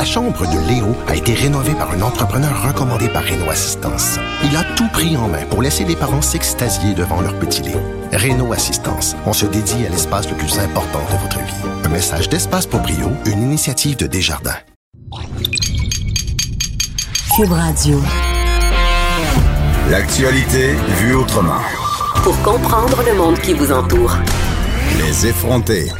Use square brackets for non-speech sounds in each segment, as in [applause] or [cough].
La chambre de Léo a été rénovée par un entrepreneur recommandé par Renault Assistance. Il a tout pris en main pour laisser les parents s'extasier devant leur petit Léo. Renault Assistance, on se dédie à l'espace le plus important de votre vie. Un message d'Espace pour Brio, une initiative de Desjardins. Cube Radio. L'actualité vue autrement. Pour comprendre le monde qui vous entoure. Les effronter.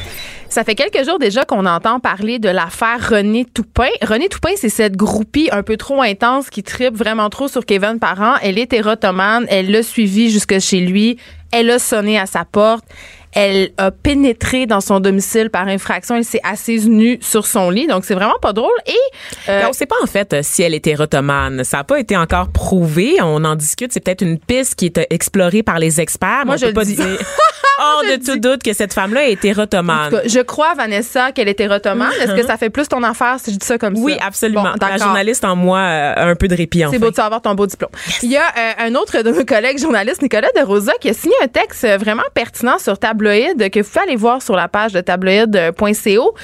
Ça fait quelques jours déjà qu'on entend parler de l'affaire René Toupin. René Toupin, c'est cette groupie un peu trop intense qui tripe vraiment trop sur Kevin Parent. Elle est érotomane. Elle l'a suivi jusque chez lui. Elle a sonné à sa porte. Elle a pénétré dans son domicile par infraction. Elle s'est assise nue sur son lit. Donc, c'est vraiment pas drôle. Et euh, on sait pas en fait si elle était érotomane. Ça n'a pas été encore prouvé. On en discute. C'est peut-être une piste qui est explorée par les experts. Moi, je peux pas dis. dire [laughs] hors de tout doute que cette femme-là est érotomane. je crois, Vanessa, qu'elle est érotomane. Est-ce que ça fait plus ton affaire si je dis ça comme oui, ça? Oui, absolument. La journaliste en moi a un peu de répit, C'est beau de savoir ton beau diplôme. Il y a euh, un autre de nos collègues journalistes, Nicolas de Rosa, qui a signé un texte vraiment pertinent sur Que vous pouvez voir sur la page de tabloïd.co.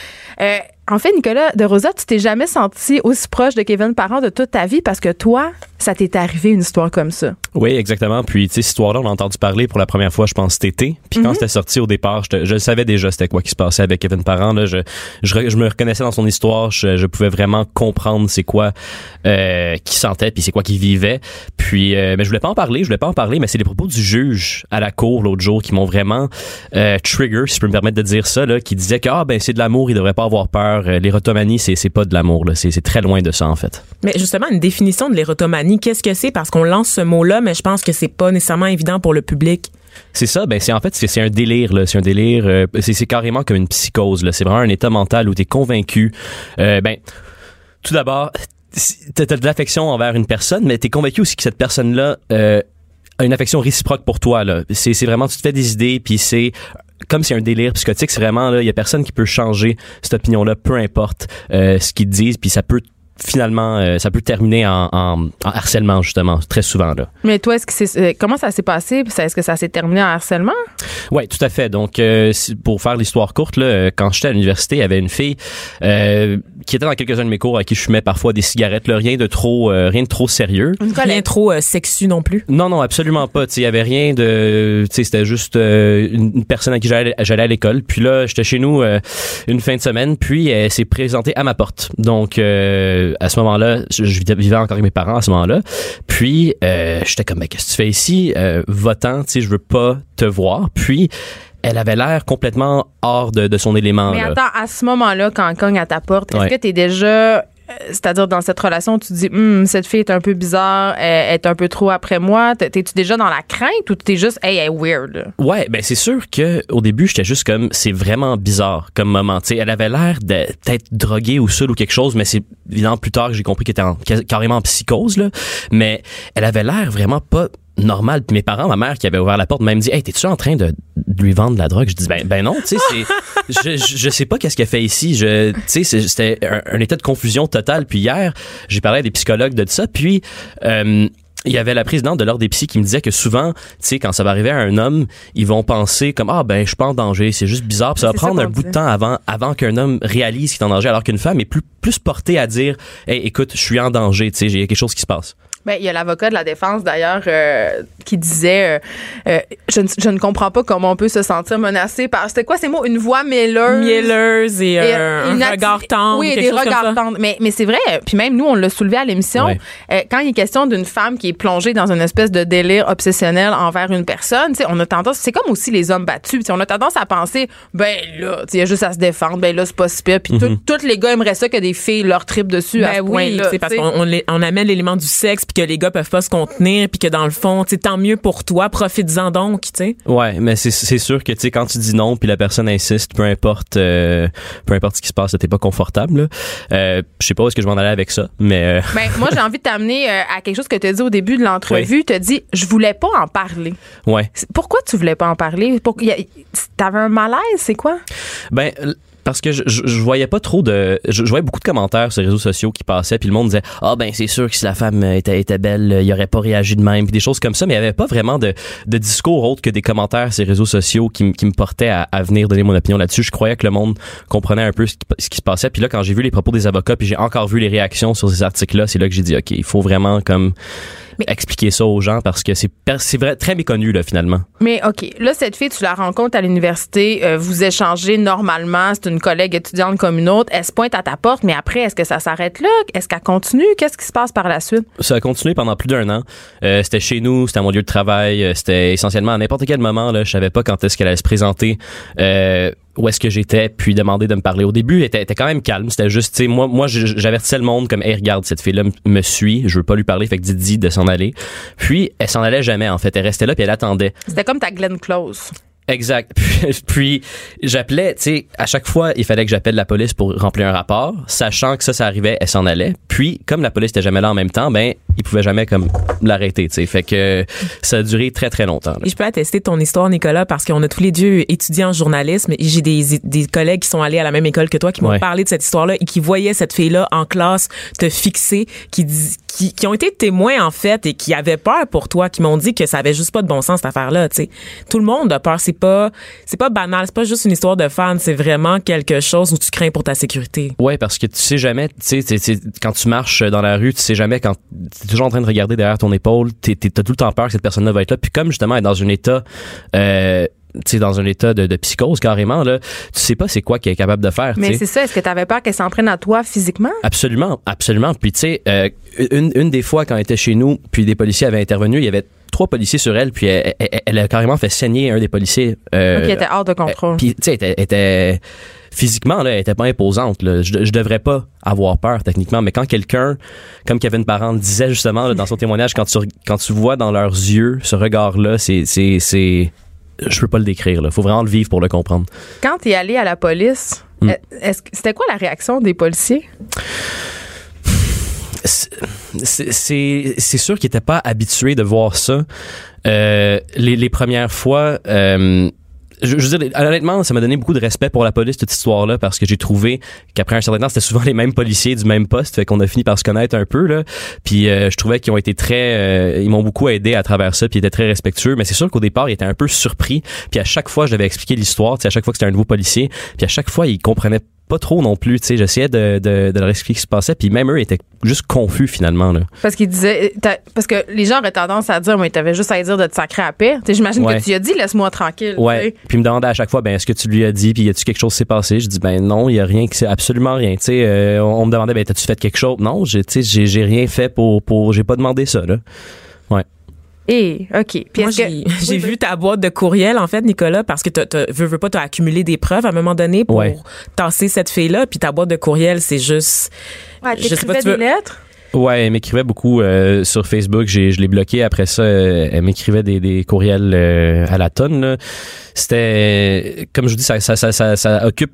en fait, Nicolas de Rosa, tu t'es jamais senti aussi proche de Kevin Parent de toute ta vie parce que toi, ça t'est arrivé une histoire comme ça? Oui, exactement. Puis, tu sais, cette histoire-là, on a entendu parler pour la première fois, je pense, cet été. Puis quand c'était sorti au départ, je, je savais déjà c'était quoi qui se passait avec Kevin Parent. Là, je, je, je me reconnaissais dans son histoire. Je, je pouvais vraiment comprendre c'est quoi euh, qu'il sentait puis c'est quoi qu'il vivait. Puis, euh, mais je voulais pas en parler. Je voulais pas en parler, mais c'est les propos du juge à la cour l'autre jour qui m'ont vraiment euh, trigger, si je peux me permettre de dire ça, là, qui disait que ah ben c'est de l'amour, il devrait pas avoir peur. L'érotomanie, c'est c'est pas de l'amour. là. C'est c'est très loin de ça en fait. Mais justement, une définition de l'érotomanie, qu'est-ce que c'est? Parce qu'on lance ce mot-là, mais je pense que c'est pas nécessairement évident pour le public. C'est ça, ben c'est en fait c'est c'est un délire là, c'est un délire, euh, c'est c'est carrément comme une psychose là. C'est vraiment un état mental où t'es convaincu. Euh, ben tout d'abord, t'as de l'affection envers une personne, mais t'es convaincu aussi que cette personne là euh, a une affection réciproque pour toi là. C'est c'est vraiment tu te fais des idées puis c'est comme c'est un délire psychotique, c'est vraiment là, il y a personne qui peut changer cette opinion-là, peu importe euh, ce qu'ils disent, puis ça peut finalement, euh, ça peut terminer en, en, en, harcèlement justement très souvent là. Mais toi, est-ce que c'est euh, comment ça s'est passé? Est-ce que ça s'est terminé en harcèlement? Oui, tout à fait. Donc, euh, pour faire l'histoire courte, là, quand j'étais à l'université, il y avait une fille euh, qui était dans quelques-uns de mes cours à qui je fumais parfois des cigarettes. Là, rien de trop, euh, rien de trop sérieux. Rien trop euh, sexu non plus. Non, non, absolument pas. Il y avait rien de, tu sais, c'était juste euh, une personne à qui j'allais, j'allais à l'école. Puis là, j'étais chez nous euh, une fin de semaine, puis elle s'est présentée à ma porte. Donc euh, à ce moment-là, je, je vivais encore avec mes parents à ce moment-là. Puis euh, j'étais comme, mais qu'est-ce que tu fais ici? Euh, Va-t'en, tu sais, je veux pas te voir. Puis elle avait l'air complètement hors de, de son élément. Mais là. attends, à ce moment-là, quand cogne à ta porte, est-ce Ouais. que tu es déjà. C'est-à-dire, dans cette relation, tu dis, Hum, cette fille est un peu bizarre, elle est un peu trop après moi. T'es- T'es-tu déjà dans la crainte ou t'es juste, hey, elle est weird? Ouais, ben c'est sûr que au début j'étais juste comme c'est vraiment bizarre comme moment. Tu elle avait l'air de peut-être droguée ou seule ou quelque chose, mais c'est évidemment plus tard que j'ai compris qu'elle était en- ca- carrément en psychose là. Mais elle avait l'air vraiment pas normal. Puis mes parents, ma mère qui avait ouvert la porte, m'a même dit Hey, t'es-tu en train de, de lui vendre de la drogue? Je dis ben, ben non, tu sais, c'est. [laughs] je, je, je sais pas qu'est-ce qu'elle fait ici. Je, tu sais, c'était un, un état de confusion totale. Puis hier, j'ai parlé à des psychologues de ça. Puis euh, il y avait la présidente de l'ordre des psys qui me disait que souvent, tu sais, quand ça va arriver à un homme, ils vont penser comme ah ben je suis pas en danger, c'est juste bizarre. Puis ça va ça prendre un bout de temps avant avant qu'un homme réalise qu'il est en danger, alors qu'une femme est plus plus portée à dire hey écoute je suis en danger, tu sais, il y a quelque chose qui se passe. Ben, il y a l'avocat de la défense, d'ailleurs, euh, qui disait euh, euh, je, ne, je ne comprends pas comment on peut se sentir menacé par. C'était quoi ces mots? Une voix mielleuse? Mielleuse et, Et, euh, une un regard tendre. Oui, des regards tendres. Mais, mais c'est vrai, puis même nous, on l'a soulevé à l'émission. Ouais. euh, quand il est question d'une femme qui est plongée dans une espèce de délire obsessionnel envers une personne, tu sais, on a tendance, c'est comme aussi les hommes battus, tu sais, on a tendance à penser, ben là, il y a juste à se défendre, ben là, c'est pas si pire. Puis tout- tous les gars aimeraient ça que des filles leur tripent dessus à Ben ce oui, point-là. c'est parce qu'on on, on amène l'élément du sexe puis que les gars peuvent pas se contenir puis que dans le fond, tu sais, tant mieux pour toi, profites-en donc, tu sais. Ouais, mais c'est c'est sûr que tu sais quand tu dis non puis la personne insiste, peu importe euh, peu importe ce qui se passe, t'es pas confortable. là. Euh, je sais pas où est-ce que je m'en allais avec ça, mais euh, [laughs] Ben, moi, j'ai envie de t'amener euh, à quelque chose que tu as dit au début de l'entrevue. Tu as dit, je voulais pas en parler. ouais. Pourquoi tu voulais pas en parler? Pour, t'avais un malaise, c'est quoi? Ben parce que je, je, je voyais pas trop de je, je voyais beaucoup de commentaires sur les réseaux sociaux qui passaient puis le monde disait ah ben c'est sûr que si la femme était, était belle il aurait pas réagi de même puis des choses comme ça mais il y avait pas vraiment de, de discours autre que des commentaires sur les réseaux sociaux qui, qui me portaient à, à venir donner mon opinion là-dessus. Je croyais que le monde comprenait un peu ce qui, ce qui se passait. Puis là quand j'ai vu les propos des avocats puis j'ai encore vu les réactions sur ces articles là c'est là que j'ai dit ok il faut vraiment comme expliquer ça aux gens parce que c'est c'est vrai très méconnu là finalement. Mais OK, là, cette fille, tu la rencontres à l'université, euh, vous échangez normalement, c'est une collègue étudiante comme une autre, elle se pointe à ta porte, mais après, est-ce que ça s'arrête là? Est-ce qu'elle continue? Qu'est-ce qui se passe par la suite? Ça a continué pendant plus d'un an. Euh, c'était chez nous, c'était à mon lieu de travail, euh, c'était essentiellement à n'importe quel moment. Là, je savais pas quand est-ce qu'elle allait se présenter, euh, où est-ce que j'étais, puis demander de me parler. Au début, elle était, elle était quand même calme. C'était juste, tu sais, moi, moi, j'avertissais le monde comme, hey, regarde, cette fille-là me suit, je veux pas lui parler, fait que dis de s'en aller. Puis, elle s'en allait jamais, en fait. Elle restait là, puis elle attendait. C'était comme ta Glenn Close. Exact. Puis, [laughs] puis, j'appelais, tu sais, à chaque fois, il fallait que j'appelle la police pour remplir un rapport, sachant que ça, ça arrivait, elle s'en allait. Puis, comme la police était jamais là en même temps, ben, ils pouvaient jamais comme l'arrêter, tu sais. Fait que ça a duré très très longtemps. là. Et je peux attester ton histoire, Nicolas, parce qu'on a tous les deux étudié en journalisme et j'ai des, des collègues qui sont allés à la même école que toi qui m'ont Ouais. parlé de cette histoire-là et qui voyaient cette fille-là en classe te fixer, qui, qui, qui ont été témoins, en fait, et qui avaient peur pour toi, qui m'ont dit que ça avait juste pas de bon sens, cette affaire-là, tu sais. Tout le monde a peur. C'est pas, c'est pas banal. C'est pas juste une histoire de fan. C'est vraiment quelque chose où tu crains pour ta sécurité. Ouais, parce que tu sais jamais, tu sais, quand tu marches dans la rue, tu sais jamais quand t'es toujours en train de regarder derrière ton épaule, t'es, t'es- t'as tout le temps peur que cette personne-là va être là. Puis comme justement elle est dans un état, euh, tu sais, dans un état de, de psychose carrément là, tu sais pas c'est quoi qu'elle est capable de faire. tu Mais c'est ça, est-ce que tu avais peur qu'elle s'en prenne à toi physiquement? Absolument, absolument. Puis tu sais, euh, une, une des fois quand elle était chez nous, puis des policiers avaient intervenu, il y avait trois policiers sur elle, puis elle, elle- elle a carrément fait saigner un des policiers. euh, qui était hors de contrôle. euh, Puis tu sais, elle était, elle était- physiquement là, elle était pas imposante. Là. Je, je devrais pas avoir peur techniquement, mais quand quelqu'un, comme Kevin Parent disait justement là, dans son témoignage, quand tu quand tu vois dans leurs yeux ce regard-là, c'est c'est c'est je peux pas le décrire. Là. Faut vraiment le vivre pour le comprendre. Quand tu es allé à la police, Hmm. est-ce c'était quoi la réaction des policiers? C'est sûr qu'ils étaient pas habitués de voir ça. Euh, les, les premières fois, euh, je, je veux dire, honnêtement, ça m'a donné beaucoup de respect pour la police cette histoire-là parce que j'ai trouvé qu'après un certain temps, c'était souvent les mêmes policiers du même poste, fait qu'on a fini par se connaître un peu là. Puis euh, je trouvais qu'ils ont été très, euh, ils m'ont beaucoup aidé à travers ça, puis ils étaient très respectueux. Mais c'est sûr qu'au départ, ils étaient un peu surpris. Puis à chaque fois, je devais expliquer l'histoire, à chaque fois que c'était un nouveau policier, puis à chaque fois, ils comprenaient pas trop non plus, tu sais, j'essayais de, de, de leur expliquer ce qui se passait, puis même eux étaient juste confus finalement là. Parce qu'il disait, t'as- parce que les gens auraient tendance à dire, mais t'avais juste à dire de te sacrer à paix. Tu sais, J'imagine Ouais. que tu lui as dit, laisse-moi tranquille. Ouais. Puis me demandait à chaque fois, ben est-ce que tu lui as dit, puis y a-tu quelque chose qui s'est passé? Je dis ben non, il y a rien, qui s'est absolument rien. Tu sais, euh, on, me demandait, ben t'as-tu fait quelque chose? Non, j'ai, tu sais, j'ai, j'ai rien fait pour, pour, j'ai pas demandé ça là. Ouais. Et, OK. Puis Moi, est-ce que- j'ai [laughs] j'ai Oui, vu oui. ta boîte de courriel, en fait, Nicolas, parce que tu veux, veux pas, t'as accumulé des preuves à un moment donné pour Ouais. tasser cette fille-là. Puis ta boîte de courriel, c'est juste. Ouais, je sais pas, t'écrivais tu veux- des lettres? Ouais, elle m'écrivait beaucoup euh, sur Facebook. J'ai, je l'ai bloqué après ça. euh, elle m'écrivait des, des courriels euh, à la tonne. là. C'était, comme je vous dis, ça, ça, ça, ça, ça occupe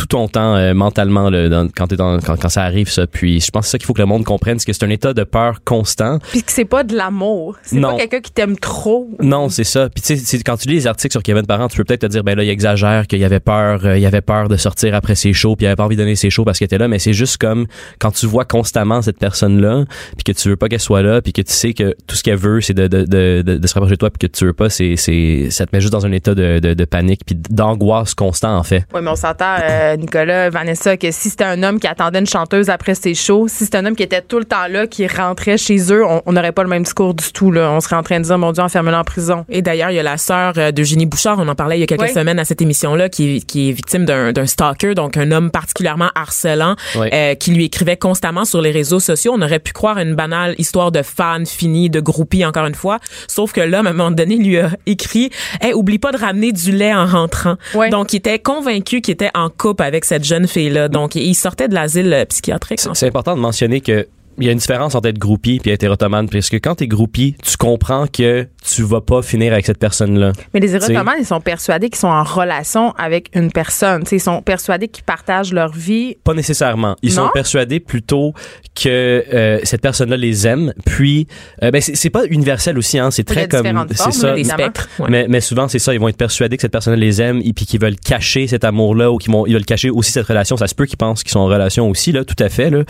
tout ton temps euh, mentalement là, dans- quand, t'es dans, quand, quand ça arrive ça. Puis je pense que c'est ça qu'il faut que le monde comprenne, c'est que c'est un état de peur constant. Puis que c'est pas de l'amour. C'est pas quelqu'un qui t'aime trop. Non, c'est ça. Puis tu sais, c'est- quand tu lis les articles sur Kevin Parent, tu peux peut-être te dire ben là il exagère, qu'il avait peur, euh, il avait peur de sortir après ses shows, puis il avait pas envie de donner ses shows parce qu'il était là, mais c'est juste comme quand tu vois constamment cette personne là, puis que tu veux pas qu'elle soit là, puis que tu sais que tout ce qu'elle veut c'est de de, de, de, de se rapprocher de toi, puis que tu veux pas, c'est c'est ça te met juste dans un état de de, de panique puis d'angoisse constant en fait. Oui, mais on s'entend, euh, Nicolas, Vanessa, que si c'était un homme qui attendait une chanteuse après ses shows, si c'était un homme qui était tout le temps là, qui rentrait chez eux, on n'aurait pas le même discours du tout. Là. On serait en train de dire, mon Dieu, enferme-le en prison. Et d'ailleurs, il y a la sœur euh, d'Eugénie Bouchard, on en parlait il y a quelques Oui. semaines à cette émission-là, qui, est- qui est victime d'un d'un stalker, donc un homme particulièrement harcelant, Oui. euh, qui lui écrivait constamment sur les réseaux sociaux. On aurait pu croire à une banale histoire de fan fini, de groupie, encore une fois. Sauf que l'homme, à un moment donné, lui a écrit hey, oublie pas de ramener du lait en rentrant. Oui. Donc, il était convaincu qu'il était en couple avec cette jeune fille-là. Donc, il sortait de l'asile euh, psychiatrique. C'est important de mentionner que il y a une différence entre être groupie et être érotomane parce que quand t'es groupie, tu comprends que tu vas pas finir avec cette personne-là. Mais les érotomanes, ils sont persuadés qu'ils sont en relation avec une personne. T'sais, ils sont persuadés qu'ils partagent leur vie. Pas nécessairement. Ils Non? sont persuadés plutôt que euh, cette personne-là les aime. Puis, euh, ben c'est pas universel aussi, hein. C'est très comme c'est ça. Des spectres. ouais. Mais, mais souvent, c'est ça. Ils vont être persuadés que cette personne les aime et puis qu'ils veulent cacher cet amour-là ou qu'ils vont, ils veulent cacher aussi cette relation. Ça se peut qu'ils pensent qu'ils sont en relation aussi, là, tout à fait, là.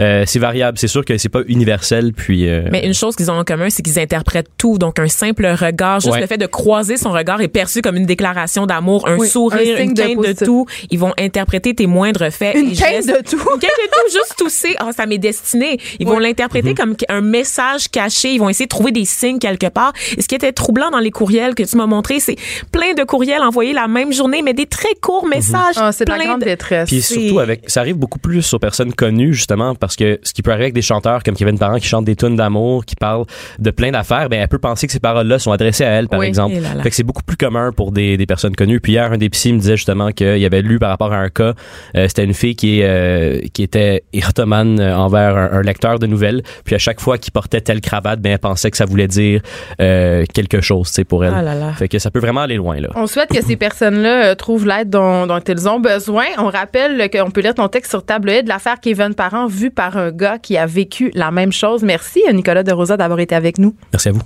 Euh, c'est variable. C'est sûr que c'est pas universel, puis, euh, Mais une chose qu'ils ont en commun, c'est qu'ils interprètent tout. Donc, un simple regard, juste Ouais. le fait de croiser son regard est perçu comme une déclaration d'amour, un Oui, sourire, un une de quinte de, tout. Ils vont interpréter tes moindres faits. Une quinte gestes. de tout. Une quinte de tout, juste tousser. Ah, ça m'est destiné. Ils vont l'interpréter comme un message caché. Ils vont essayer de trouver des signes quelque part. Et ce qui était troublant dans les courriels que tu m'as montré, c'est plein de courriels envoyés la même journée, mais des très courts messages. Ah, c'est de la plein grande de- détresse. Puis C'est- surtout avec, ça arrive beaucoup plus aux personnes connues justement parce que ce qui peut arriver avec des chanteurs comme Kevin Parent qui chantent des tunes d'amour, qui parlent de plein d'affaires, ben elle peut penser que ces paroles-là sont adressées à elle par Oui, exemple. là là. Fait que c'est beaucoup plus commun pour des, des personnes connues. Puis hier un des psys me disait justement qu'il avait lu par rapport à un cas, euh, c'était une fille qui euh, qui était érotomane euh, envers un, un lecteur de nouvelles. Puis à chaque fois qu'il portait telle cravate, ben elle pensait que ça voulait dire euh, quelque chose, c'est pour elle. Ah là. Fait que ça peut vraiment aller loin là. On souhaite que ces personnes-là trouvent l'aide dont, dont elles ont besoin. On rappelle qu'on peut lire ton texte sur tabloïd, l'affaire Kevin Parent vue par un gars qui a vécu la même chose. Merci, euh, Nicolas de Rosa, d'avoir été avec nous. Merci à vous.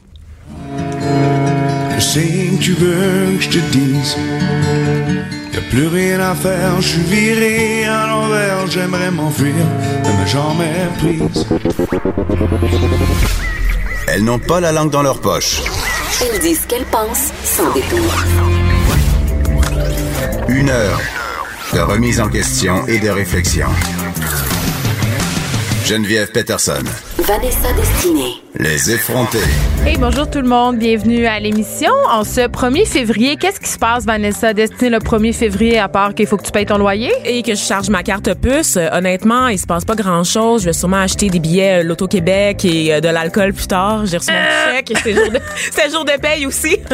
Je sais que tu veux que je te dise plus rien à faire, je suis viré à l'envers, j'aimerais m'enfuir, mais jamais prise. Elles n'ont pas la langue dans leur poche. Elles disent ce qu'elles pensent sans détour. Une heure de remise en question et de réflexion. Geneviève Peterson. Vanessa Destinée. Les effrontés. Hey, bonjour tout le monde, bienvenue à l'émission. En ce 1er février, qu'est-ce qui se passe, Vanessa Destinée, le 1er février, à part qu'il faut que tu payes ton loyer? et que je charge ma carte puce, euh, honnêtement, il se passe pas grand-chose. Je vais sûrement acheter des billets euh, l'Auto-Québec et euh, de l'alcool plus tard. J'ai reçu mon chèque. C'est jour, de, [laughs] c'est jour de paye aussi. [laughs]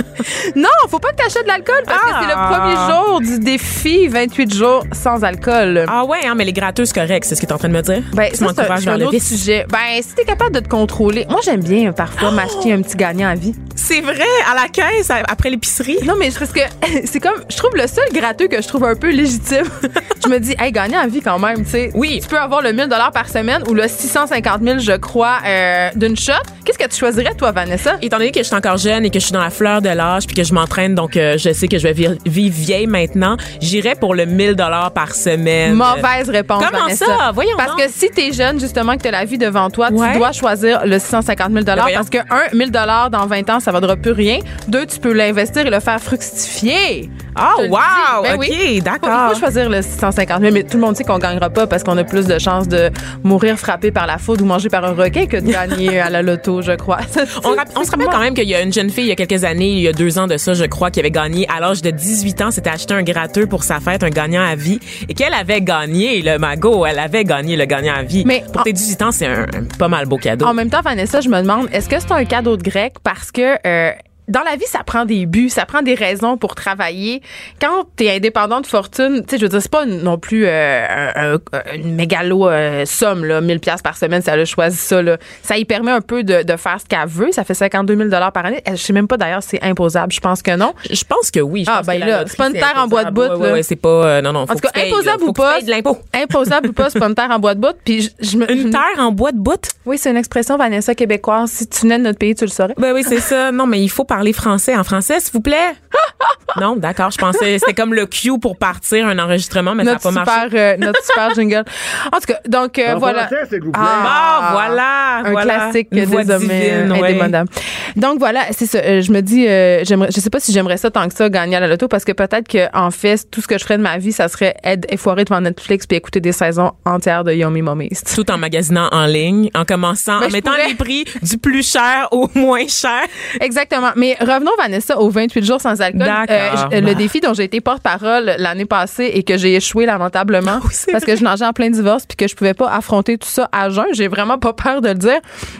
Non, faut pas que tu achètes de l'alcool parce que Ah. c'est le premier jour du défi 28 jours sans alcool. ah ouais, hein, mais les gratteux, c'est correct. C'est ce que tu es en train de me dire? Ben, tu ça, c'est un, le autre sujet. Ben, si t'es capable de te contrôler. Moi, j'aime bien parfois m'acheter un petit gagnant à vie. C'est vrai, à la caisse, après l'épicerie? Non, mais je- parce que [laughs] c'est comme, je trouve le seul gratteux que je trouve un peu légitime. [laughs] je me dis, hey, gagnant à vie quand même, tu sais. Oui. Tu peux avoir le 1000 par semaine ou le 650 000, je crois, euh, d'une shot. Qu'est-ce que tu choisirais, toi, Vanessa? Étant donné que je suis encore jeune et que je suis dans la fleur de l'âge puis que je m'entraîne, donc euh, je sais que je vais vivre vieille maintenant, j'irais pour le 1000 dollars par semaine. Mauvaise réponse, Comment Vanessa. ça? Voyons Parce que si t'es jeune, justement, que t'as la vie devant toi, Ouais. tu dois choisir le 650 000 voyons. parce que, un, 1000 dans 20 ans, ça vaudra plus rien. Deux, tu peux l'investir et le faire fructifier. Ah, le wow! Ben OK, oui. Il d'accord. faut choisir le 650 000, mais tout le monde sait qu'on gagnera pas parce qu'on a plus de chances de mourir frappé par la foudre ou mangé par un requin que de gagner [laughs] à la loto, je crois. On, se rappelle quand même qu'il y a une jeune fille il y a quelques années, il y a deux ans de ça, je crois, qui avait gagné à l'âge de 18 ans, s'était acheté un gratteux pour sa fête, un gagnant à vie, et qu'elle avait gagné le magot, elle avait gagné le gagnant à vie. Mais pour en- tes 18 ans, c'est un, un pas mal beau cadeau. En même temps, Vanessa, je me demande, est-ce que c'est un cadeau de grec parce que euh, dans la vie, ça prend des buts, ça prend des raisons pour travailler. Quand t'es indépendant de fortune, tu sais, je veux dire, c'est pas non plus euh, un- un- une mégalo euh, somme, là, 1000 pièces par semaine, si elle a choisi ça, là. Ça y permet un peu de, de faire ce qu'elle veut. Ça fait 52 000 par année. Je sais même pas d'ailleurs si c'est imposable. Je pense que non. Je pense que oui. Je Ah, pense ben que là, c'est pas une terre en bois de bout, Ouais, ouais, c'est pas, euh, non, non. En faut tout cas, tu imposable là, ou tu pas. payes de l'impôt. [laughs] Imposable ou pas, c'est pas une terre en bois de bout. Puis je, je me. Une terre en bois de bout? Oui, c'est une expression, Vanessa, québécoise. Si tu venais de notre pays, tu le saurais. Ben oui, c'est ça. Non, mais il faut parler français. En français, s'il vous plaît? [laughs] non, d'accord. Je pensais c'était comme le cue pour partir un enregistrement, mais notre ça n'a pas super, marché. euh, notre super jingle. En tout cas, donc euh, voilà. Ah, voilà, Un voilà. classique Une des hommes ouais. indémodables. Donc voilà, c'est ça. Euh, je me dis, euh, j'aimerais, je sais pas si j'aimerais ça tant que ça gagner à la loto parce que peut-être que en fait, tout ce que je ferais de ma vie, ça serait être effoiré devant Netflix puis écouter des saisons entières de Yomi Mommies. Tout en magasinant en ligne, en commençant, Ben, en mettant pourrais. les prix du plus cher au moins cher. Exactement. Mais revenons, Vanessa, aux 28 jours sans alcool. D'accord. je- le défi dont j'ai été porte-parole l'année passée et que j'ai échoué lamentablement c'est parce que je nageais en plein divorce puis que je pouvais pas affronter tout ça à jeun. J'ai vraiment pas peur de le dire.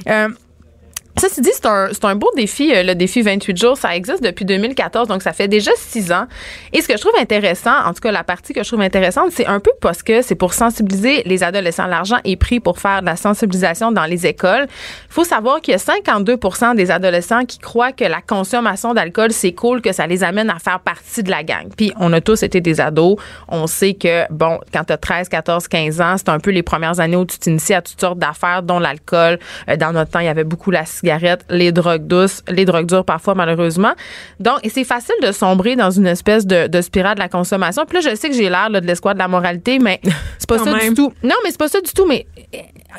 Euh, Ceci dit, c'est un, c'est un beau défi, euh, le défi 28 jours. Ça existe depuis 2014, donc ça fait déjà six ans. Et ce que je trouve intéressant, en tout cas la partie que je trouve intéressante, c'est un peu parce que c'est pour sensibiliser les adolescents. L'argent est pris pour faire de la sensibilisation dans les écoles. Il faut savoir qu'il y a 52% des adolescents qui croient que la consommation d'alcool, c'est cool, que ça les amène à faire partie de la gang. Puis on a tous été des ados. On sait que, bon, quand tu as 13, 14, 15 ans, c'est un peu les premières années où tu t'inities à toutes sortes d'affaires, dont l'alcool. Euh, Dans notre temps, il y avait beaucoup la cigarette, les drogues douces, les drogues dures parfois, malheureusement. Donc, et c'est facile de sombrer dans une espèce de, de spirale de la consommation. Puis là, je sais que j'ai l'air de l'escouade de la moralité, mais [laughs] c'est pas ça du tout. Non, mais c'est pas ça du tout. Mais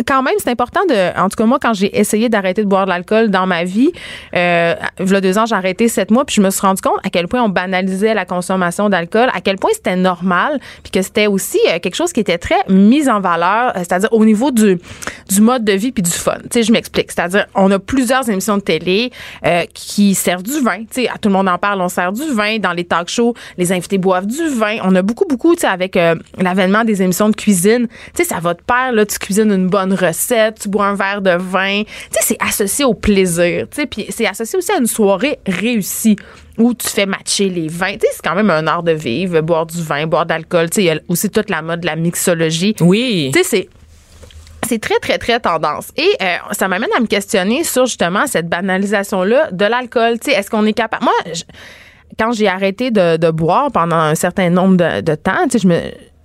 quand même, c'est important de. En tout cas, moi, quand j'ai essayé d'arrêter de boire de l'alcool dans ma vie, euh, il y a deux ans, j'ai arrêté sept mois, puis je me suis rendu compte à quel point on banalisait la consommation d'alcool, à quel point c'était normal, puis que c'était aussi euh, quelque chose qui était très mis en valeur, euh, c'est-à-dire au niveau du, du mode de vie puis du fun. Tu sais, je m'explique. C'est-à-dire, on a plusieurs émissions de télé euh, qui servent du vin. Tu sais, à tout le monde en parle, on sert du vin. Dans les talk shows, les invités boivent du vin. On a beaucoup, beaucoup, tu sais, avec euh, l'avènement des émissions de cuisine. Tu sais, ça va de pair, là, tu cuisines une bonne recette, tu bois un verre de vin. Tu sais, c'est associé au plaisir. Tu sais, puis c'est associé aussi à une soirée réussie où tu fais matcher les vins. Tu sais, c'est quand même un art de vivre, boire du vin, boire de l'alcool. Tu sais, il y a aussi toute la mode de la mixologie. Oui. Tu sais, c'est c'est très, très, très tendance. Et euh, ça m'amène à me questionner sur justement cette banalisation-là de l'alcool. Tu sais, est-ce qu'on est capable. Moi, je- quand j'ai arrêté de, de boire pendant un certain nombre de, de temps, tu sais, je me.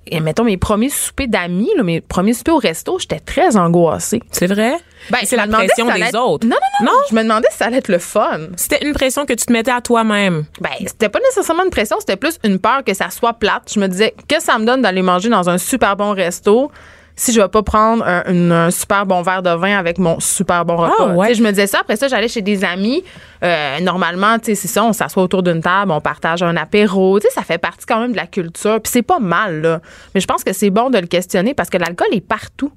Et mettons mes premiers soupers d'amis, là, mes premiers soupers au resto, j'étais très angoissée. C'est vrai? Ben, c'est la pression si des être- autres. Non, non, non, Je me demandais si ça allait être le fun. C'était une pression que tu te mettais à toi-même. Ben, c'était pas nécessairement une pression, c'était plus une peur que ça soit plate. Je me disais, qu'est-ce que ça me donne d'aller manger dans un super bon resto si je vais pas prendre un, une- un super bon verre de vin avec mon super bon repas? Ah, ouais. Je me disais ça. Après ça, j'allais chez des amis. Euh, normalement, tu sais, c'est ça, on s'assoit autour d'une table, on partage un apéro. Tu sais, ça fait partie quand même de la culture. Puis c'est pas mal, là. Mais je pense que c'est bon de le questionner parce que l'alcool est partout.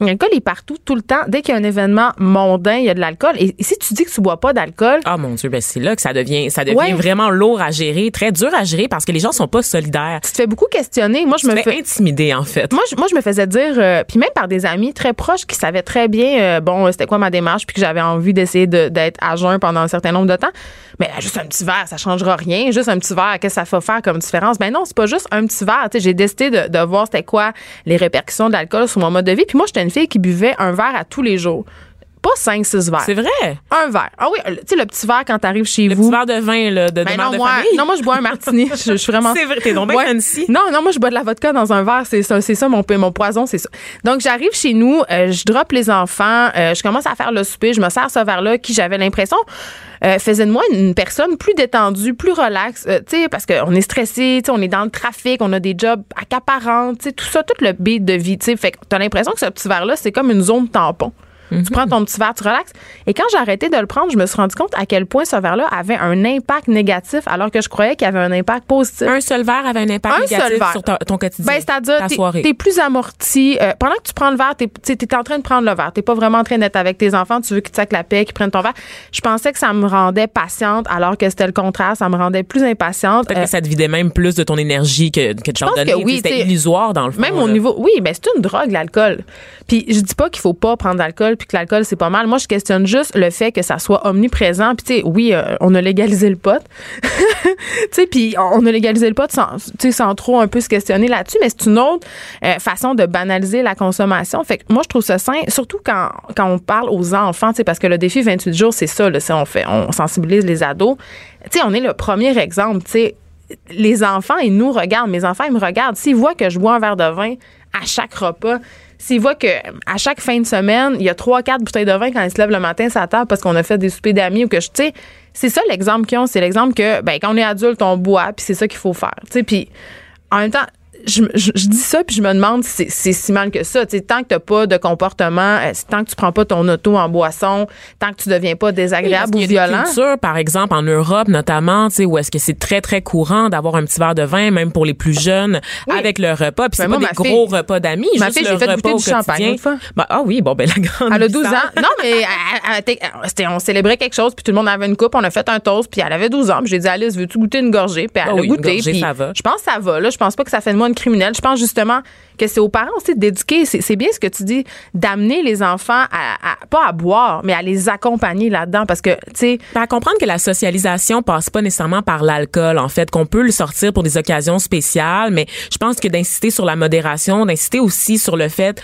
L'alcool est partout, tout le temps. Dès qu'il y a un événement mondain, il y a de l'alcool. Et, et si tu dis que tu bois pas d'alcool, Ah mon Dieu, ben c'est là que ça devient, ça devient Ouais. vraiment lourd à gérer, très dur à gérer parce que les gens sont pas solidaires. tu te fais beaucoup questionner. Moi, je Tu me fais intimider en fait. moi, je, moi, je me faisais dire, euh, puis même par des amis très proches qui savaient très bien, euh, bon, euh, c'était quoi ma démarche, puis que j'avais envie d'essayer de- d'être à jeun pendant un certain nombre de temps. Mais juste un petit verre, ça changera rien. Juste un petit verre, qu'est-ce que ça va faire comme différence? Ben non, c'est pas juste un petit verre. J'ai décidé de, de voir c'était quoi les répercussions de l'alcool sur mon mode de vie. Puis moi, j'étais qui buvait un verre à tous les jours. Pas cinq, six verres. C'est vrai? Un verre. Ah oui, tu sais, le petit verre quand t'arrives chez Le vous. petit verre de vin là, de, de Ben non, de moi, famille. non, moi, je bois un martini. [laughs] je, je suis vraiment. C'est vrai, t'es donc bien fancy. Non, non, moi, je bois de la vodka dans un verre. C'est ça, c'est ça mon, mon poison, c'est ça. Donc, j'arrive chez nous, euh, je drop les enfants, euh, je commence à faire le souper, je me sers ce verre-là qui, j'avais l'impression, euh, faisait de moi une personne plus détendue, plus relaxe, euh, tu sais, parce qu'on est stressé, tu sais, on est dans le trafic, on a des jobs accaparants, tu sais, tout ça, tout le beat de vie, tu sais. Fait que t'as l'impression que ce petit verre-là, c'est comme une zone tampon. Tu prends ton petit verre, tu relaxes. Et quand j'ai arrêté de le prendre, je me suis rendu compte à quel point ce verre-là avait un impact négatif alors que je croyais qu'il avait un impact positif. Un seul verre avait un impact Un négatif seul verre. sur ta- ton quotidien. Ben, c'est-à-dire, soirée. t'es plus amorti. Euh, pendant que tu prends le verre, t'es, tu t'es en train de prendre le verre. T'es pas vraiment en train d'être avec tes enfants. Tu veux qu'ils te sacent la paix, qu'ils prennent ton verre. Je pensais que ça me rendait patiente, alors que c'était le contraire. Ça me rendait plus impatiente. Peut-être Euh, que ça te vidait même plus de ton énergie que, que de t'en donner. oui, C'était illusoire dans le fond. même au là. niveau, oui, ben c'est une drogue l'alcool. Puis je dis pas qu'il faut pas prendre d'alcool puis que l'alcool c'est pas mal. Moi je questionne juste le fait que ça soit omniprésent. Puis tu sais, oui, euh, on a légalisé le pot. [laughs] tu sais, puis on a légalisé le pot sans, sans trop un peu se questionner là-dessus. Mais c'est une autre euh, façon de banaliser la consommation. Fait que moi je trouve ça sain, surtout quand quand on parle aux enfants, tu sais, parce que le défi 28 jours c'est ça. Là, on fait, on sensibilise les ados. Tu sais, on est le premier exemple. Tu sais les enfants, ils nous regardent. Mes enfants, ils me regardent. S'ils voient que je bois un verre de vin à chaque repas, s'ils voient que à chaque fin de semaine, il y a trois, quatre bouteilles de vin quand ils se lèvent le matin la table parce qu'on a fait des soupers d'amis ou que je, tu sais, c'est ça l'exemple qu'ils ont. C'est l'exemple que, ben, quand on est adulte, on boit, puis c'est ça qu'il faut faire. Tu sais, puis en même temps, je, je- je dis ça puis je me demande si c'est- c'est si mal que ça. Tu sais, tant que t'as pas de comportement, euh, tant que tu prends pas ton auto en boisson, tant que tu deviens pas Oui, désagréable ou y a des violent. cultures, par exemple, en Europe notamment, tu sais, où est-ce que c'est très, très courant d'avoir un petit verre de vin, même pour les plus jeunes, Oui. avec le repas. Puis c'est Ben, pas moi, des gros repas d'amis, juste fille, le j'ai fait repas goûter au du champagne. Ben, ah oui, bon, ben la grande Elle a 12 ans. Non, mais elle- elle on célébrait quelque chose, puis tout le monde avait une coupe, on a fait un toast, puis elle avait 12 ans. Puis j'ai dit, Alice, veux-tu goûter une gorgée? Puis elle Ah a oui, goûté. gorgée, puis. Je pense que ça va. Là. Je pense pas que ça fait de moi une criminelle. Je pense justement que c'est aux parents aussi d'éduquer. C'est c'est bien ce que tu dis, d'amener les enfants à, à- pas à boire, mais à les accompagner là-dedans. Parce que, tu sais, Ben, à comprendre que la socialisation passe pas nécessairement par l'alcool, en fait, qu'on peut le sortir pour des occasions spéciales, mais je pense que d'insister sur la modération, d'insister aussi sur le fait,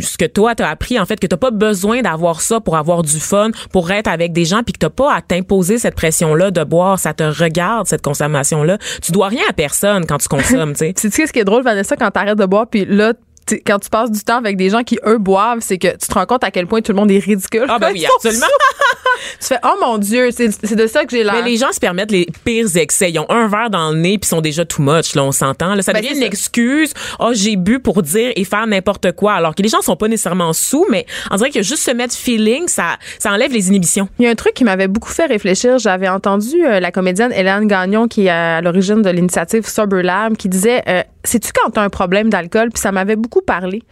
ce que toi t'as appris, en fait, que t'as pas besoin d'avoir ça pour avoir du fun, pour être avec des gens, puis que t'as pas à t'imposer cette pression-là de boire, ça te regarde, cette consommation-là. Tu dois rien à personne quand tu consommes, tu sais. [laughs] tu sais ce qui est drôle, Vanessa, quand t'arrêtes de boire, puis là, quand tu passes du temps avec des gens qui, eux, boivent, c'est que tu te rends compte à quel point tout le monde est ridicule. Ah ben oui, [laughs] absolument. [laughs] Tu fais, oh mon Dieu, c'est de ça que j'ai l'air. Mais les gens se permettent les pires excès. Ils ont un verre dans le nez puis sont déjà too much. Là, on s'entend. Là, ça Ben, devient une ça. excuse. Oh, j'ai bu pour dire et faire n'importe quoi. Alors que les gens sont pas nécessairement sous, mais on dirait que juste se mettre feeling, ça, ça enlève les inhibitions. Il y a un truc qui m'avait beaucoup fait réfléchir. J'avais entendu euh, la comédienne Hélène Gagnon, qui est à l'origine de l'initiative Sober Lab, qui disait euh, Sais-tu quand tu as un problème d'alcool Puis ça m'avait beaucoup parlé?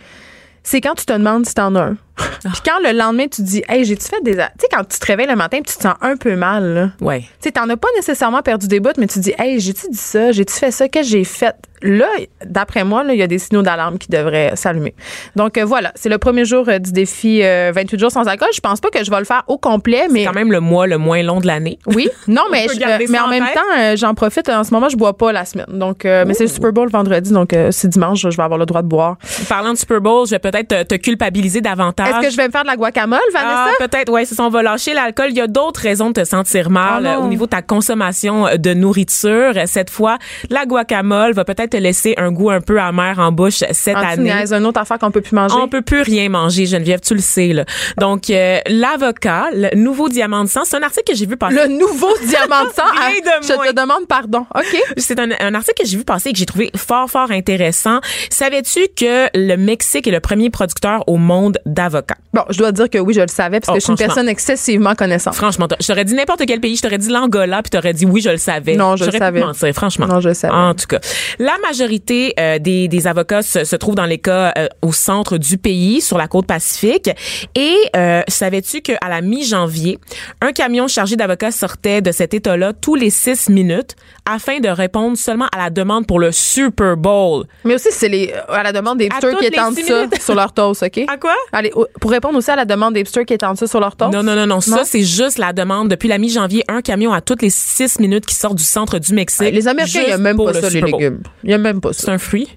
C'est quand tu te demandes si t'en as un. [laughs] Puis quand le lendemain, tu dis Hey, j'ai-tu fait des. Tu sais, quand tu te réveilles le matin, tu te sens un peu mal, là. Ouais. Tu sais, t'en as pas nécessairement perdu des bouts, mais tu dis, hey, j'ai-tu dit ça? J'ai-tu fait ça? Qu'est-ce que j'ai fait? Là, d'après moi, il y a des signaux d'alarme qui devraient s'allumer. Donc, euh, voilà, c'est le premier jour euh, du défi euh, 28 jours sans alcool. Je pense pas que je vais le faire au complet, mais. C'est quand même le mois le moins long de l'année. Oui, non, [laughs] mais, je- mais en même tête. temps, euh, j'en profite. En ce moment, je bois pas la semaine. Donc, mais c'est le Super Bowl vendredi, donc c'est dimanche, je vais avoir le droit de boire. Parlant de Super Bowl, je vais peut-être te culpabiliser davantage. Est-ce que je vais me faire de la guacamole, Vanessa? Ah, peut-être, ouais, c'est ça, on va lâcher l'alcool. Il y a d'autres raisons de te sentir mal Oh euh, au niveau de ta consommation euh, de nourriture. Cette fois, la guacamole va peut-être te laisser un goût un peu amer en bouche cette Ah, tu année. niaises, une autre affaire qu'on peut plus manger? On peut plus rien manger, Geneviève, tu le sais. Là. Donc, euh, l'avocat, le nouveau diamant de sang, c'est un article que j'ai vu passer. Le nouveau [laughs] diamant de sang? Ah, de je moins. te demande pardon. OK? C'est un, un article que j'ai vu passer et que j'ai trouvé fort, fort intéressant. Savais-tu que le Mexique est le premier producteur au monde d'avocats? Bon, je dois dire que oui, je le savais parce Oh, que je suis une personne excessivement connaissante. Franchement, je t'aurais dit n'importe quel pays, je t'aurais dit l'Angola, puis t'aurais dit oui, je le savais. Non, je le pu savais. mentir, franchement. Non, je le savais. En tout cas, la majorité euh, des, des avocats se, se trouvent dans les cas euh, au centre du pays, sur la côte pacifique. Et euh, savais-tu qu'à la mi-janvier, un camion chargé d'avocats sortait de cet État-là tous les six minutes afin de répondre seulement à la demande pour le Super Bowl? Mais aussi, c'est les, à la demande des qui étendent ça minutes. sur leur toast, OK? [laughs] À quoi? Allez, pour répondre aussi à la demande des hipsters qui étendent ça sur leur toast. Non, non, non, non. Ça, Non? c'est juste la demande. Depuis la mi-janvier, un camion à toutes les six minutes qui sort du centre du Mexique. Les Américains, il n'y a même pour pas ça, les légumes. Il n'y a même pas C'est ça. un fruit?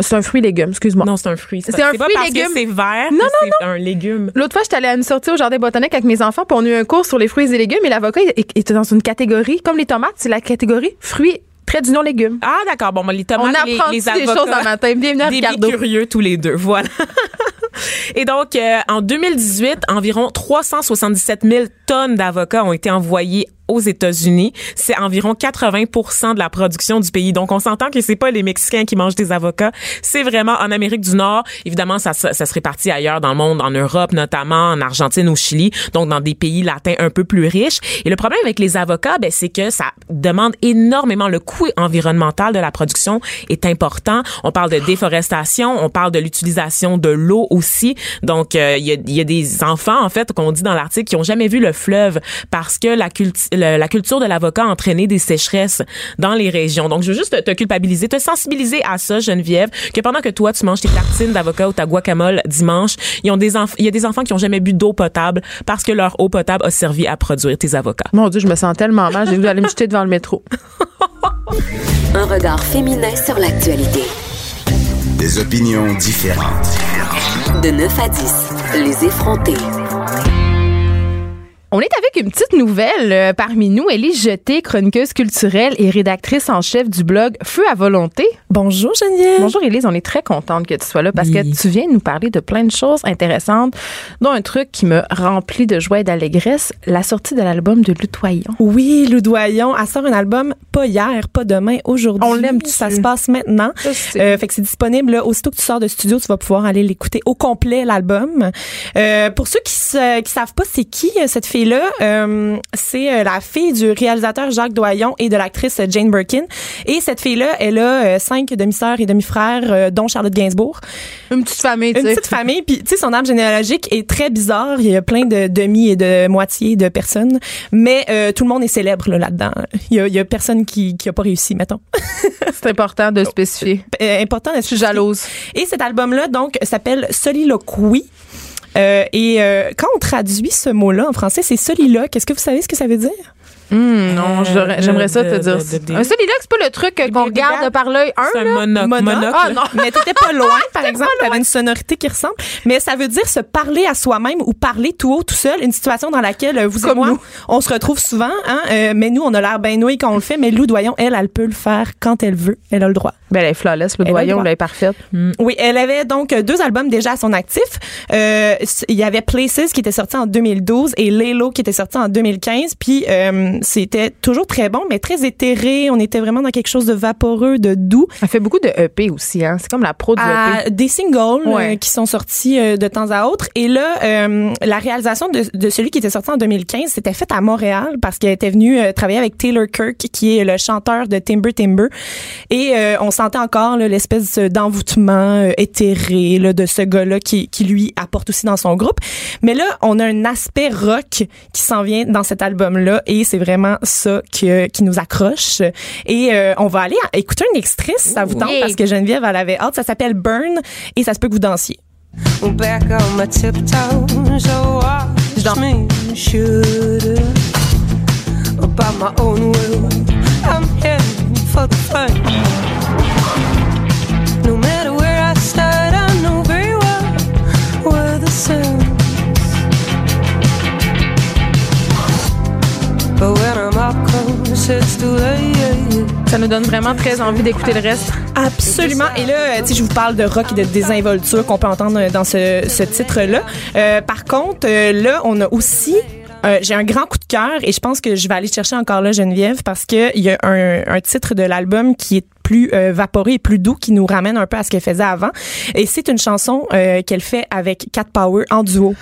C'est un fruit légume, excuse-moi. Non, c'est un fruit. C'est pas- un pas fruit parce légume. c'est vert Non, que c'est un légume. L'autre fois, j'étais allée à une sortie au jardin botanique avec mes enfants, puis on a eu un cours sur les fruits et légumes, et l'avocat était dans une catégorie, comme les tomates, c'est la catégorie fruits, trait d'union légumes. Ah, d'accord. Bon, les tomates On les, apprend les des avocats. choses en matin. Bienvenue à des Ricardo. curieux tous les deux. Voilà. [laughs] [laughs] Et donc, euh, en 2018, environ 377 000 tonnes d'avocats ont été envoyées aux États-Unis. C'est environ 80 de la production du pays. Donc, on s'entend que c'est pas les Mexicains qui mangent des avocats. C'est vraiment en Amérique du Nord. Évidemment, ça, ça se répartit ailleurs dans le monde, en Europe notamment, en Argentine, au Chili, donc dans des pays latins un peu plus riches. Et le problème avec les avocats, ben, c'est que ça demande énormément. Le coût environnemental de la production est important. On parle de déforestation, on parle de l'utilisation de l'eau aussi. Donc, euh, il y, a, y a des enfants, en fait, qu'on dit dans l'article, qui ont jamais vu le fleuve parce que la, culti- le- la culture de l'avocat a entraîné des sécheresses dans les régions. Donc, je veux juste te, te culpabiliser, te sensibiliser à ça, Geneviève, que pendant que toi, tu manges tes tartines d'avocat ou ta guacamole dimanche, ils ont des enf- il y a des enfants qui ont jamais bu d'eau potable parce que leur eau potable a servi à produire tes avocats. Mon Dieu, je me sens tellement mal, j'ai voulu aller me jeter devant le métro. [laughs] Un regard féminin sur l'actualité. Des opinions différentes. De 9 à 10, les effrontés. On est avec une petite nouvelle euh, parmi nous. Ellie Jeté, chroniqueuse culturelle et rédactrice en chef du blog Feu à volonté. Bonjour Geneviève. Bonjour Élise, on est très contente que tu sois là parce Oui. que tu viens nous parler de plein de choses intéressantes, dont un truc qui me remplit de joie et d'allégresse, la sortie de l'album de Lutoyon. Oui, Loudoyon, elle sort un album pas hier, pas demain, aujourd'hui. On l'aime-tu? Ça se passe maintenant. Euh, fait que c'est disponible là, aussitôt que tu sors de studio, tu vas pouvoir aller l'écouter au complet l'album. Euh, pour ceux qui se, qui savent pas c'est qui euh, cette fille fille-là, euh, c'est euh, la fille du réalisateur Jacques Doyon et de l'actrice Jane Birkin. Et cette fille-là, elle a euh, cinq demi-sœurs et demi-frères, dont Charlotte Gainsbourg. Une petite famille, tu Une petite famille, puis tu sais, son arbre généalogique est très bizarre. Il y a plein de demi et de moitié de personnes, mais euh, tout le monde est célèbre là, là-dedans. Il y a, il y a personne qui qui a pas réussi, mettons. [laughs] C'est important de spécifier. Euh, important. Je suis jalouse. Et cet album-là, donc, s'appelle Soliloquy. Euh, et euh, quand on traduit ce mot-là en français, c'est soliloque. Est-ce que vous savez ce que ça veut dire? Hum, non, de- j'aimerais ça te de- dire. de- de- un soliloque, c'est pas le truc euh, qu'on regarde par l'œil un, C'est un là? monocle. Monocle. Ah non. [laughs] Mais t'étais pas loin, par exemple. T'avais une sonorité qui ressemble. Mais ça veut dire se parler à soi-même ou parler tout haut, tout seul. Une situation dans laquelle euh, vous et Comme moi, nous. on se retrouve souvent. Hein, euh, mais nous, on a l'air bien noué quand on le fait. Mais Lou Doyon, elle, elle peut le faire quand elle veut. Elle a le droit. Ben, elle est flawless, Elle le doyon, là, est parfaite. Oui, elle avait donc deux albums déjà à son actif. Euh, il y avait Places qui était sorti en 2012 et Lalo qui était sorti en 2015. Puis euh, c'était toujours très bon, mais très éthéré. On était vraiment dans quelque chose de vaporeux, de doux. Elle fait beaucoup de EP aussi, hein. C'est comme la pro du À EP. des singles Ouais. euh, qui sont sortis euh, de temps à autre. Et là, euh, la réalisation de, de celui qui était sorti en 2015, c'était faite à Montréal parce qu'elle était venue travailler avec Taylor Kirk, qui est le chanteur de Timber Timber. Et on sentait encore l'espèce d'envoûtement éthéré là, de ce gars-là qui, qui lui apporte aussi dans son groupe. Mais là, on a un aspect rock qui s'en vient dans cet album-là et c'est vraiment ça que, qui nous accroche. Et euh, on va aller à- écouter un extrait si ça vous tente parce que Geneviève, elle avait hâte. Ça s'appelle Burn et ça se peut que vous dansiez. back on my tiptoes. So watch me should about my own will. I'm heading for the front. No matter where I start, I know very well where the sun. Ça nous donne vraiment très envie d'écouter le reste. Absolument. Et là, euh, tu sais, je vous parle de rock et de désinvolture qu'on peut entendre dans ce, ce titre-là. Euh, par contre, euh, là, on a aussi euh, j'ai un grand coup de cœur et je pense que je vais aller chercher encore là Geneviève parce que il y a un, un titre de l'album qui est plus euh, vaporé et plus doux qui nous ramène un peu à ce qu'elle faisait avant et c'est une chanson euh, qu'elle fait avec Cat Power en duo.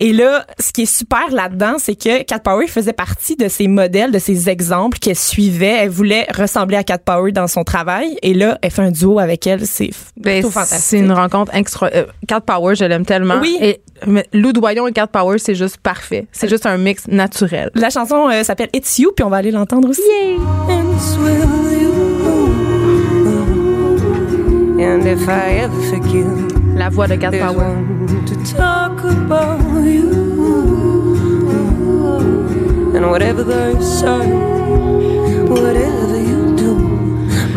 Et là, ce qui est super là-dedans, c'est que Cat Power faisait partie de ces modèles, de ces exemples qu'elle suivait. Elle voulait ressembler à Cat Power dans son travail. Et là, elle fait un duo avec elle. C'est Ben, fantastique. c'est une rencontre extra. euh, Cat Power, je l'aime tellement. Oui. Et mais Lou Doyon et Cat Power, c'est juste parfait. C'est juste un mix naturel. La chanson euh, s'appelle It's You, puis on va aller l'entendre aussi. you. And if I ever forget, La voix de Cat Power. one to talk about you. And whatever they say, whatever you do,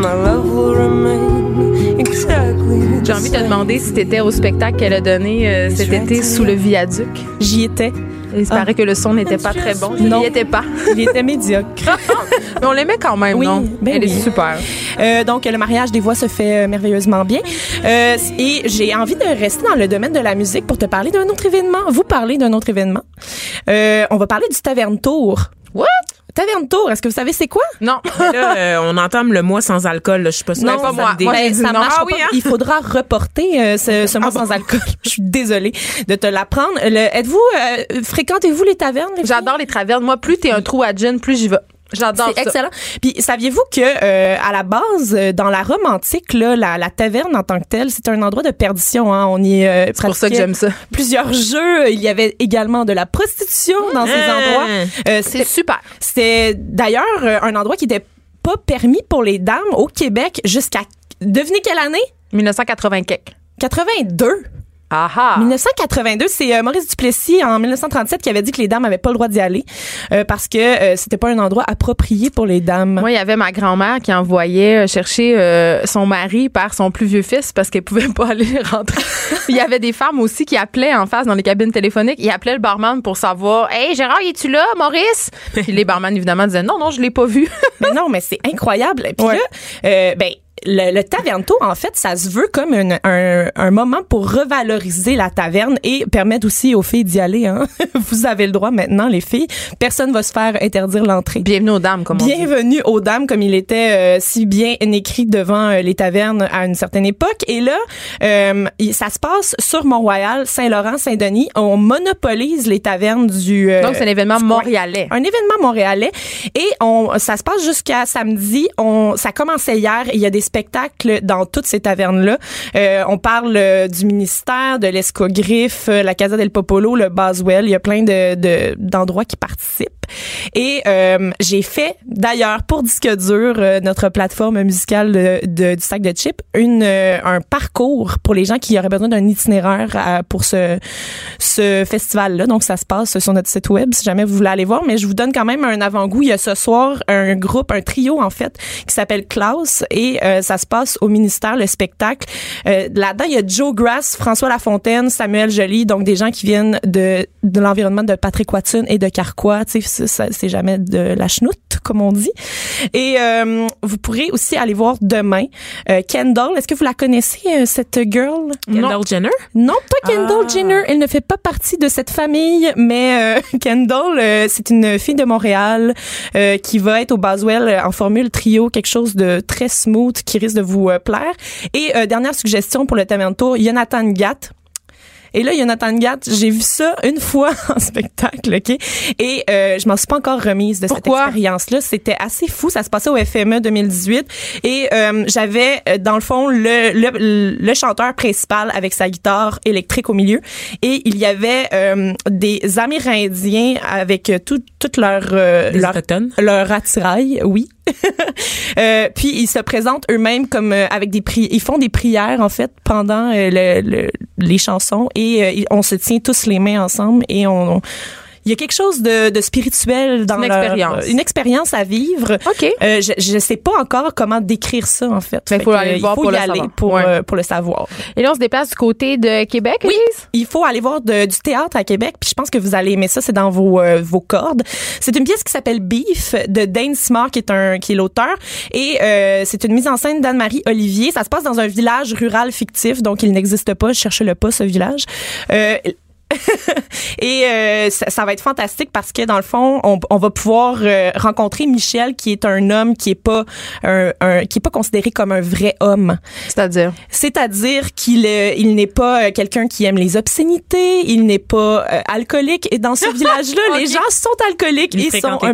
my love will remain exactly the J'ai envie de te demander si t'étais au spectacle qu'elle a donné euh, cet été sous le viaduc. J'y étais. Il se paraît que le son n'était pas très bon. Non. n'y étais pas. Il était médiocre. [laughs] Mais on l'aimait quand même, Oui, non? ben Elle oui. est super. Euh, donc, le mariage des voix se fait euh, merveilleusement bien. Euh, et j'ai envie de rester dans le domaine de la musique pour te parler d'un autre événement. Vous parler d'un autre événement. Euh, on va parler du Taverne Tour. What? Taverne Tour, est-ce que vous savez c'est quoi? Non. [laughs] Là, euh, on entame le mois sans alcool. Là. Je suis pas sûre Non, que pas ça moi. Ben, ça non. marche Ah oui, pas. hein? Il faudra reporter euh, ce, ce mois sans alcool. [laughs] Je suis désolée de te l'apprendre. Êtes-vous euh, fréquentez-vous les tavernes? J'adore les travernes. Moi, plus t'es un trou à gin, plus j'y vais. J'adore C'est excellent. Puis saviez-vous que euh, à la base, euh, dans la Rome antique, là, la, la taverne en tant que telle, c'est un endroit de perdition. Hein? On y euh, C'est pour ça que j'aime ça. Plusieurs jeux. Il y avait également de la prostitution dans ces Hein. endroits. Euh, C'est super. c'était d'ailleurs un endroit qui était pas permis pour les dames au Québec jusqu'à devinez quelle année? 1980 quelque. 82. Ah ah. 1982, c'est euh, Maurice Duplessis en 1937 qui avait dit que les dames avaient pas le droit d'y aller euh, parce que euh, c'était pas un endroit approprié pour les dames. Moi, il y avait ma grand-mère qui envoyait chercher son mari par son plus vieux fils parce qu'elle pouvait [laughs] pas aller rentrer. [laughs] il y avait des femmes aussi qui appelaient en face dans les cabines téléphoniques. Ils appelaient le barman pour savoir Hey Gérard, es-tu là, Maurice? Puis les barman, évidemment, disaient Non, non, je l'ai pas vu. mais non, mais c'est incroyable. Puis Ouais. là, ben le, le tavernto, en fait, ça se veut comme une- un, un moment pour revaloriser la taverne et permettre aussi aux filles d'y aller. Hein. [laughs] Vous avez le droit maintenant, les filles. Personne va se faire interdire l'entrée. Bienvenue aux dames, comme on dit. Bienvenue aux dames, comme il était euh, si bien écrit devant euh, les tavernes à une certaine époque. Et là, euh, ça se passe sur Mont-Royal, Saint-Laurent, Saint-Denis. On monopolise les tavernes du... euh, Donc, c'est un événement montréalais. Un événement montréalais. Et on, ça se passe jusqu'à samedi. On, ça commençait hier. Il y a des spectacles dans toutes ces tavernes-là. Euh, on parle euh, du ministère, de l'Escogriffe, euh, la Casa del Popolo, le Boswell. Il y a plein de, de- d'endroits qui participent. Et euh, j'ai fait, d'ailleurs, pour Disque Dur, euh, notre plateforme musicale de, de- du sac de chips, euh, un parcours pour les gens qui auraient besoin d'un itinéraire à- pour ce, ce festival-là. Donc, ça se passe sur notre site web si jamais vous voulez aller voir. Mais je vous donne quand même un avant-goût. Il y a ce soir un groupe, un trio, en fait, qui s'appelle Klaus et euh, ça se passe au ministère, le spectacle. Euh, Là-dedans, il y a Joe Grass, François Lafontaine, Samuel Joly, donc des gens qui viennent de, de l'environnement de Patrick Watson et de Carquois. C'est- jamais de la chenoute, comme on dit. Et euh, vous pourrez aussi aller voir demain euh, Kendall. Est-ce que vous la connaissez, euh, cette girl? Kendall Jenner? Non, pas Kendall Jenner. Elle ne fait pas partie de cette famille, mais euh, [laughs] Kendall, euh, c'est une fille de Montréal euh, qui va être au Boswell euh, en formule trio, quelque chose de très smooth qui risque de vous plaire. Et euh, dernière suggestion pour le Tamento, Jonathan Gatt. Et là, Jonathan Gatt, j'ai vu ça une [laughs] fois en spectacle, OK? Et euh, je m'en suis pas encore remise de Pourquoi? cette expérience-là. C'était assez fou. Ça se passait au FME 2018. Et euh, j'avais, euh, dans le fond, le, le, le chanteur principal avec sa guitare électrique au milieu. Et il y avait euh, des Amérindiens avec euh, tout, toute leur... euh, Des leur, leur attirail, oui. Euh, puis ils se présentent eux-mêmes comme euh, avec des pri ils font des prières en fait pendant euh, le, le- les chansons et euh, on se tient tous les mains ensemble et on, on- il y a quelque chose de, de spirituel dans Une leur- expérience. une expérience à vivre. OK. Euh, je, je sais pas encore comment décrire ça en fait. Ben, Fait faut aller euh, le voir faut pour y le aller savoir. pour Ouais. euh, pour le savoir. Et là, on se déplace du côté de Québec, Oui, il faut aller voir de- du théâtre à Québec, puis je pense que vous allez aimer ça, c'est dans vos euh, vos cordes. C'est une pièce qui s'appelle Beef de Dane Smart qui est un qui est l'auteur et euh, c'est une mise en scène d'Anne-Marie Olivier. Ça se passe dans un village rural fictif, donc il n'existe pas, cherchez-le pas ce village. [laughs] Et euh, ça, ça va être fantastique parce que dans le fond, on, on va pouvoir euh, rencontrer Michel, qui est un homme qui est pas un, un- qui est pas considéré comme un vrai homme. C'est-à-dire? C'est-à-dire qu'il euh, il n'est pas euh, quelqu'un qui aime les obscénités, il n'est pas euh, alcoolique. Et dans ce [laughs] village-là, les gens sont alcooliques Il et sont un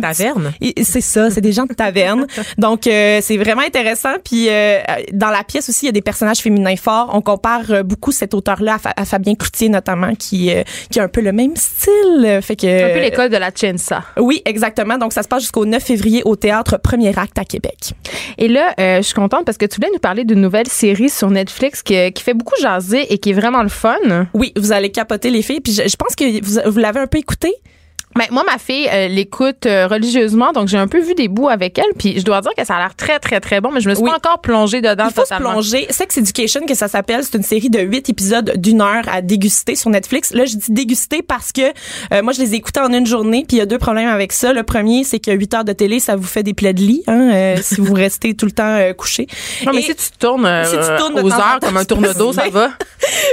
et C'est ça, c'est des gens de taverne. [laughs] Donc euh, c'est vraiment intéressant. Puis euh, dans la pièce aussi, il y a des personnages féminins forts. On compare euh, beaucoup cet auteur-là à, Fa- à Fabien Cloutier notamment, qui euh, qui a un peu le même style. Fait que Un peu l'école de la Chensa. Oui, exactement. Donc ça se passe jusqu'au 9 février au théâtre Premier Acte à Québec. Et là, euh, je suis contente parce que tu voulais nous parler d'une nouvelle série sur Netflix qui, qui fait beaucoup jaser et qui est vraiment le fun. Oui, vous allez capoter les filles. Puis je, je pense que vous, vous l'avez un peu écouté. Ben, moi, ma fille euh, l'écoute euh, religieusement, donc j'ai un peu vu des bouts avec elle, puis je dois dire que ça a l'air très, très, très bon, mais je me suis Oui. pas encore plongée dedans Il faut se totalement. plonger. Sex Education, que ça s'appelle, c'est une série de huit épisodes d'une heure à déguster sur Netflix. Là, je dis déguster parce que euh, moi, je les ai écoutés en une journée, puis il y a deux problèmes avec ça. Le premier, c'est que huit heures de télé, ça vous fait des plaies de lit, hein, euh, [laughs] si vous restez tout le temps euh, couché. Non, mais Et- si tu tournes, euh, Si tu tournes de aux heures comme un tourne-dos, [laughs] ça va.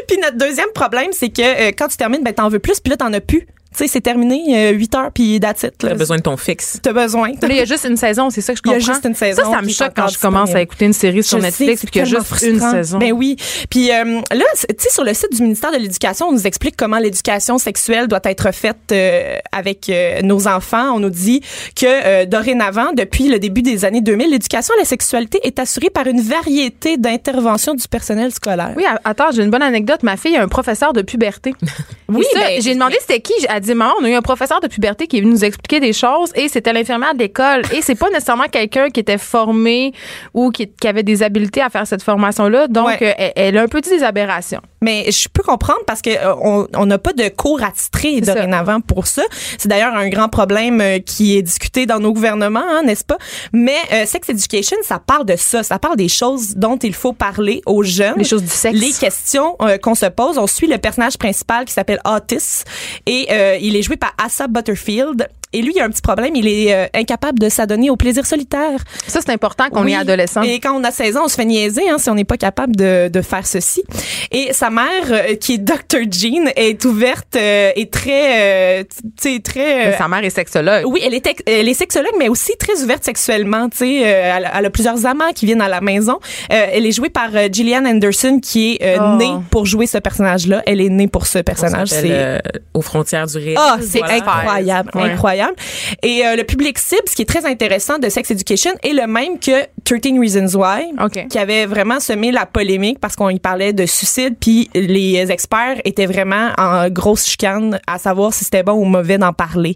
Puis notre deuxième problème, c'est que euh, quand tu termines, ben t'en veux plus, puis là t'en as plus. Tu sais, c'est terminé, euh, 8 heures, puis that's it. T'as besoin de ton fixe. T'as besoin. Là, il y a juste une saison, c'est ça que je Il y comprends. a juste une saison Ça, ça me choque quand je commence à écouter une série sur Je Netflix puis qu'il y a juste une saison. Ben oui. Puis euh, là, tu sais, sur le site du ministère de l'Éducation, on nous explique comment l'éducation sexuelle doit être faite euh, avec euh, nos enfants. On nous dit que euh, dorénavant, depuis le début des années 2000, l'éducation à la sexualité est assurée par une variété d'interventions du personnel scolaire. Oui, attends, j'ai une bonne anecdote. Ma fille a un professeur de puberté. Oui, ben, j'ai demandé c'était qui. Elle dit maman, on a eu un professeur de puberté qui est venu nous expliquer des choses et c'était l'infirmière de l'école. Et c'est pas nécessairement quelqu'un qui était formé ou qui, qui avait des habiletés à faire cette formation-là. Donc, Ouais. euh, elle, elle a un peu dit des aberrations. Mais je peux comprendre parce que euh, on n'a pas de cours attitrés C'est ça. dorénavant pour ça. C'est d'ailleurs un grand problème euh, qui est discuté dans nos gouvernements, hein, n'est-ce pas? Mais euh, sex education, ça parle de ça, ça parle des choses dont il faut parler aux jeunes, Les choses du sexe. les questions euh, qu'on se pose. On suit le personnage principal qui s'appelle Otis et euh, il est joué par Asa Butterfield. Et lui, il a un petit problème. Il est euh, incapable de s'adonner au plaisir solitaire. Ça, c'est important qu'on Oui. est adolescent. Et quand on a 16 ans, on se fait niaiser hein, si on n'est pas capable de, de faire ceci. Et sa mère, euh, qui est Dr. Jean, est ouverte euh, et très, euh, tu sais, très. euh, Sa mère est sexologue. oui, elle est, tex- elle est sexologue, mais aussi très ouverte sexuellement. Tu sais, euh, elle, a- elle a plusieurs amants qui viennent à la maison. Euh, elle est jouée par euh, Gillian Anderson, qui est euh, Oh. née pour jouer ce personnage-là. Elle est née pour ce personnage. C'est euh, aux frontières du réel. ah, c'est Voilà. incroyable, Ouais. incroyable. Et euh, le public cible, ce qui est très intéressant de Sex Education, est le même que 13 Reasons Why, qui avait vraiment semé la polémique parce qu'on y parlait de suicide, puis les experts étaient vraiment en grosse chicane à savoir si c'était bon ou mauvais d'en parler.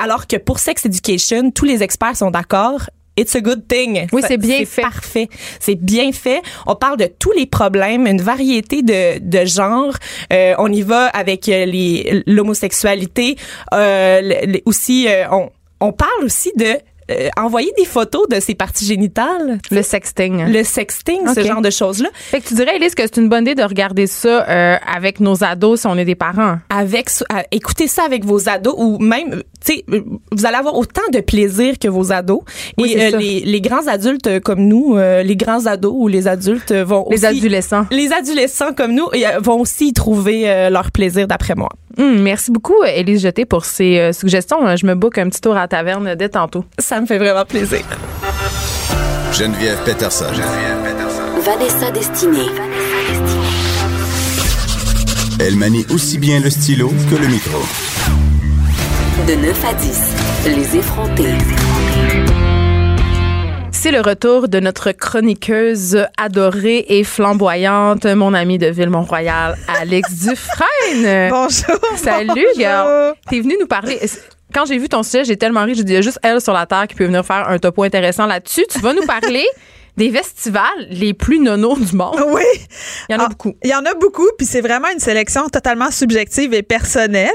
Alors que pour Sex Education, tous les experts sont d'accord. It's a good thing. Oui, c'est bien fait. Parfait. C'est bien fait. On parle de tous les problèmes, une variété de, de genres. Euh, on y va avec euh, les l'homosexualité. Euh, le- le- aussi, euh, on, on parle aussi de euh, envoyer des photos de ses parties génitales. Le sexting. Le sexting, ce genre de choses-là. Fait que tu dirais, Elise, que c'est une bonne idée de regarder ça euh, avec nos ados si on est des parents. Avec, écoutez ça avec vos ados ou même, sais, euh, vous allez avoir autant de plaisir que vos ados. Oui, Et euh, les, les grands adultes euh, comme nous, euh, les grands ados ou les adultes vont Les aussi, adolescents. les adolescents comme nous euh, vont aussi y trouver euh, leur plaisir d'après moi. Hum, merci beaucoup, Élise Jeté, pour ces euh, suggestions. Euh, Je me book un petit tour à la taverne dès tantôt. Ça me fait vraiment plaisir. Geneviève Peterson. Geneviève Peterson. Vanessa Destinée. Elle manie aussi bien le stylo que le micro. De 9 à 10, les effrontés. C'est le retour de notre chroniqueuse adorée et flamboyante, mon amie de Ville-Mont-Royal, Alex [laughs] Dufresne. Bonjour. Salut, bonjour. gars. T'es venue nous parler. Quand j'ai vu ton sujet, j'ai tellement ri. J'ai dit, il y a juste elle sur la Terre qui peut venir faire un topo intéressant là-dessus. Tu vas nous parler des festivals les plus nonos du monde. [laughs] Oui. Il y en a Ah, beaucoup. Il y en a beaucoup, puis c'est vraiment une sélection totalement subjective et personnelle.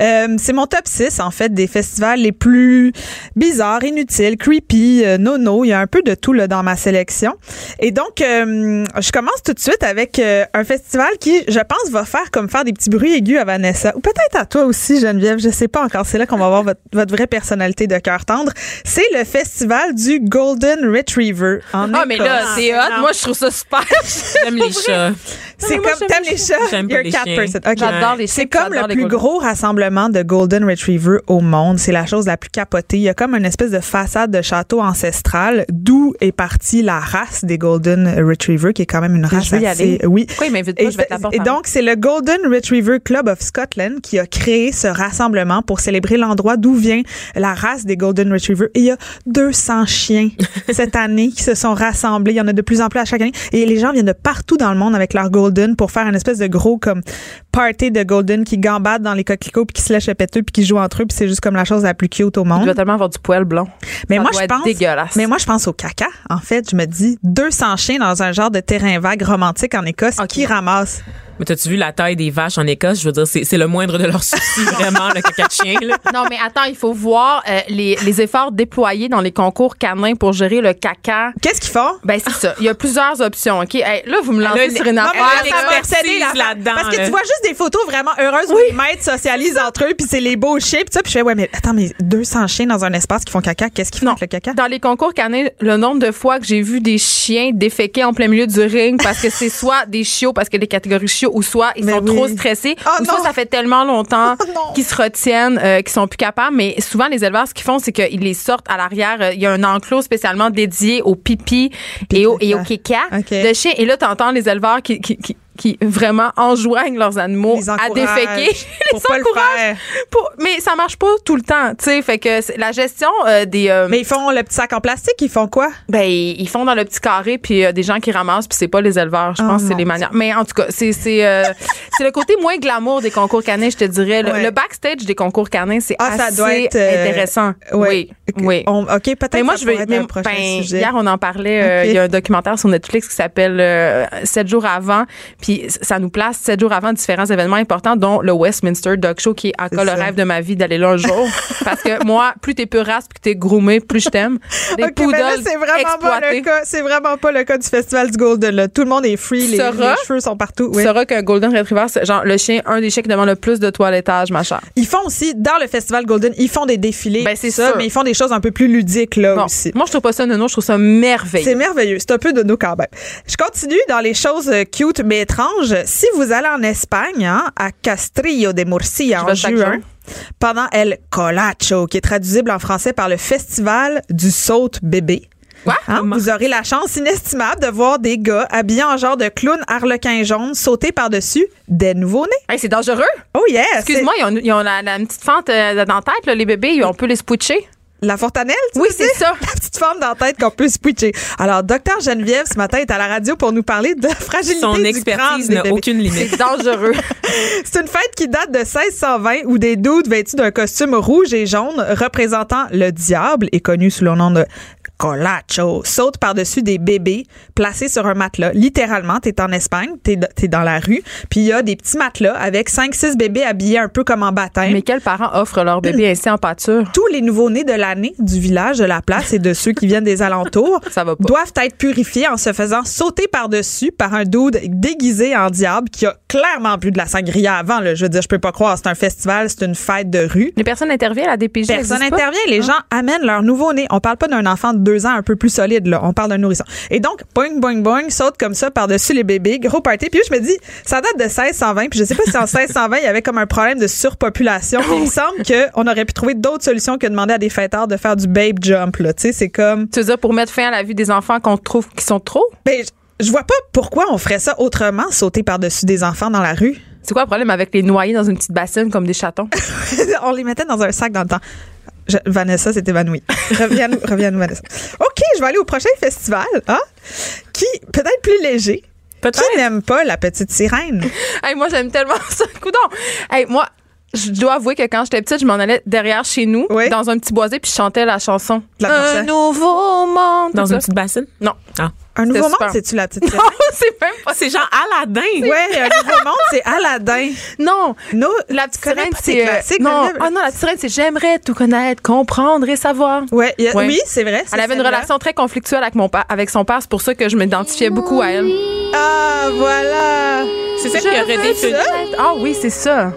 Euh, c'est mon top 6, en fait, des festivals les plus bizarres, inutiles, creepy, euh, nono. Il y a un peu de tout là, dans ma sélection. Et donc, euh, je commence tout de suite avec euh, un festival qui, je pense, va faire comme faire des petits bruits aigus à Vanessa. Ou peut-être à toi aussi, Geneviève. Je sais pas encore. C'est là qu'on va voir votre, votre vraie personnalité de cœur tendre. C'est le festival du Golden Retriever. En Ah, mais là, c'est hot. Moi, je trouve ça super. J'aime les [laughs] chats. C'est comme t'aimes les chats. J'aime pas les cat chiens. person. J'adore les chiens, C'est comme le plus golden. gros rassemblement de Golden Retriever au monde. C'est la chose la plus capotée. Il y a comme une espèce de façade de château ancestral d'où est partie la race des Golden Retriever, qui est quand même une race veux y assez. aller. Oui. Pourquoi il m'invite pas? Et, Je vais et donc, c'est le Golden Retriever Club of Scotland qui a créé ce rassemblement pour célébrer l'endroit d'où vient la race des Golden Retriever. Et il y a 200 chiens [laughs] cette année qui se sont rassemblés. Il y en a de plus en plus à chaque année. Et les gens viennent de partout dans le monde avec leur Golden pour faire une espèce de gros comme party de Golden qui gambadent dans les coquelicots puis qui se lèchent le péteux puis qui jouent entre eux puis c'est juste comme la chose la plus cute au Il monde. doit tellement avoir du poil blanc. Mais Ça moi, doit je être pense. dégueulasse. Mais moi, je pense au caca. En fait, je me dis 200 chiens dans un genre de terrain vague romantique en Écosse Ok. qui ramassent. Mais t'as-tu vu la taille des vaches en Écosse? Je veux dire, c'est le moindre de leurs soucis, [laughs] vraiment, le caca de chien, là. Non, mais attends, il faut voir euh, les, les efforts déployés dans les concours canins pour gérer le caca. Qu'est-ce qu'ils font? Ben, c'est ça. Il y a plusieurs options, OK? Hey, là, vous me lancez a sur une affaire. expertise obsédé, la- là-dedans, Parce que là. tu vois juste des photos vraiment heureuses où les maîtres socialisent entre eux, puis c'est les beaux chiens, puis ça, puis je fais, ouais, mais attends, mais 200 chiens dans un espace qui font caca, qu'est-ce qu'ils font avec le caca? Dans les concours canins, le nombre de fois que j'ai vu des chiens déféquer en plein milieu du ring parce que c'est soit des chiots parce que les catégories chiots ou soit ils Mais sont oui. trop stressés Oh ou soit non. ça fait tellement longtemps [laughs] Oh qu'ils se retiennent euh, qu'ils sont plus capables mais souvent les éleveurs ce qu'ils font c'est qu'ils les sortent à l'arrière euh, il y a un enclos spécialement dédié au pipi et au et au caca. de chiens et là t'entends les éleveurs qui, qui, qui qui vraiment enjoignent leurs animaux Les à déféquer. pour [laughs] pas le encouragent faire. pour- mais ça marche pas tout le temps, tu sais. Fait que la gestion euh, des, euh, Mais ils font le petit sac en plastique, ils font quoi? ben ils font dans le petit carré puis euh, des gens qui ramassent puis c'est pas les éleveurs. Je Oh pense que c'est les manières. Mais en tout cas, c'est c'est euh, [laughs] c'est le côté moins glamour des concours canins, je te dirais. Le, Ouais. le backstage des concours canins, c'est Ah, ça assez doit être, intéressant. Ouais. Oui. Oui. On- OK, peut-être Mais moi, ça je veux. un prochain ben, sujet. hier, on en parlait. Il y a un documentaire sur Netflix qui s'appelle Sept jours avant. Puis ça nous place sept jours avant différents événements importants, dont le Westminster Dog Show, qui est encore le ça. rêve de ma vie d'aller là un jour. [laughs] Parce que moi, plus t'es peu race, plus t'es groomé, plus je t'aime. Des OK, mais là, poodles c'est vraiment pas le cas. C'est vraiment pas le cas du festival du Golden. Là. Tout le monde est free, les, les cheveux sont partout. Oui. sauras qu'un Golden Retriever, c'est genre le chien, un des chiens qui demande le plus de toilettage, ma chère. Ils font aussi, dans le festival Golden, ils font des défilés. Ben, c'est ça, sûr. mais ils font des choses un peu plus ludiques là Bon, aussi. moi, je trouve pas ça nono, je trouve ça merveilleux. C'est merveilleux. C'est un peu de nous quand même. Je continue dans les choses euh, cute mais Si vous allez en Espagne, hein, à Castrillo de Murcia en juin, pendant El Colacho, qui est traduisible en français par le Festival du Saute Bébé. Hein, vous aurez la chance inestimable de voir des gars habillés en genre de clown harlequin jaune sauter par-dessus des nouveaux-nés. Hey, c'est dangereux. Oh yes! Excuse-moi, ils ont, ils ont la, la petite fente euh, dans la tête, là, les bébés, on peut les switcher. La fontanelle, tu Oui, c'est ça. [laughs] La petite femme dans la tête qu'on peut switcher. Alors, docteur Geneviève, ce matin, est à la radio pour nous parler de la [laughs] fragilité Son du expertise n'a aucune limite. [laughs] C'est dangereux. C'est une fête qui date de 1620 où des doutes vêtus d'un costume rouge et jaune représentant le diable et connu sous le nom de Colacho sautent par-dessus des bébés placés sur un matelas. Littéralement, t'es en Espagne, t'es es dans la rue, puis il y a des petits matelas avec 5-6 bébés habillés un peu comme en baptême. Mais quels parents offrent leur bébé ainsi en pâture? tous les nouveaux-nés de l'année du village, de la place et de ceux qui viennent des alentours [laughs] Ça va pas. doivent être purifiés en se faisant sauter par-dessus par un dude déguisé en diable qui a clairement bu de la sangria avant. Là. Je veux dire, je peux pas croire. C'est un festival, c'est une fête de rue. Les personnes interviennent à la DPJ. Personne n'intervient. Les gens amènent leur nouveau-né. On parle pas d'un enfant de deux ans un peu plus solide, là. On parle d'un nourrisson. Et donc, boing, boing, boing, saute comme ça par-dessus les bébés. Gros party. Puis je me dis, ça date de 1620. Puis je sais pas si en 1620, il y avait comme un problème de surpopulation. Puis il me semble qu'on aurait pu trouver d'autres solutions que de demander à des fêtards de faire du babe jump, là. Tu sais, c'est comme, Tu veux dire pour mettre fin à la vie des enfants qu'on trouve qui sont trop? ben, je- je vois pas pourquoi on ferait ça autrement, sauter par-dessus des enfants dans la rue. C'est quoi le problème avec les noyer dans une petite bassine comme des chatons? [laughs] on les mettait dans un sac dans le temps. Je- Vanessa s'est évanouie. [laughs] Reviens, reviens nous, Vanessa. OK, je vais aller au prochain festival, hein, qui peut-être plus léger. Peut-être. Qui n'aime pas la petite sirène? hey, moi, j'aime tellement [laughs] ça. Coudon. Hey, moi, je dois avouer que quand j'étais petite, je m'en allais derrière chez nous, Oui. dans un petit boisé, puis je chantais la chanson. La chanson. un nouveau monde. Dans une ça. petite bassine? Non. Ah. Un nouveau monde, c'est-tu la [laughs] petite sirène? c'est même pas. C'est genre Aladdin. ouais, un nouveau monde, c'est Aladdin. Non. No, La petite sirène, c'est. euh, non. Ah non, la petite sirène, c'est j'aimerais tout connaître, comprendre et savoir. Ouais, il y a- Ouais. oui, c'est vrai. c'est Elle avait une celle-là. relation très conflictuelle avec, mon pa- avec son père. C'est pour ça que je m'identifiais beaucoup à elle. Ah, voilà. C'est celle qui a redéfini. Ah oui, c'est ça.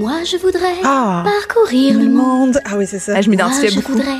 Moi, je voudrais Ah. parcourir Le monde. monde. Ah oui, c'est ça. Ah, je m'identifiais Moi, je beaucoup. voudrais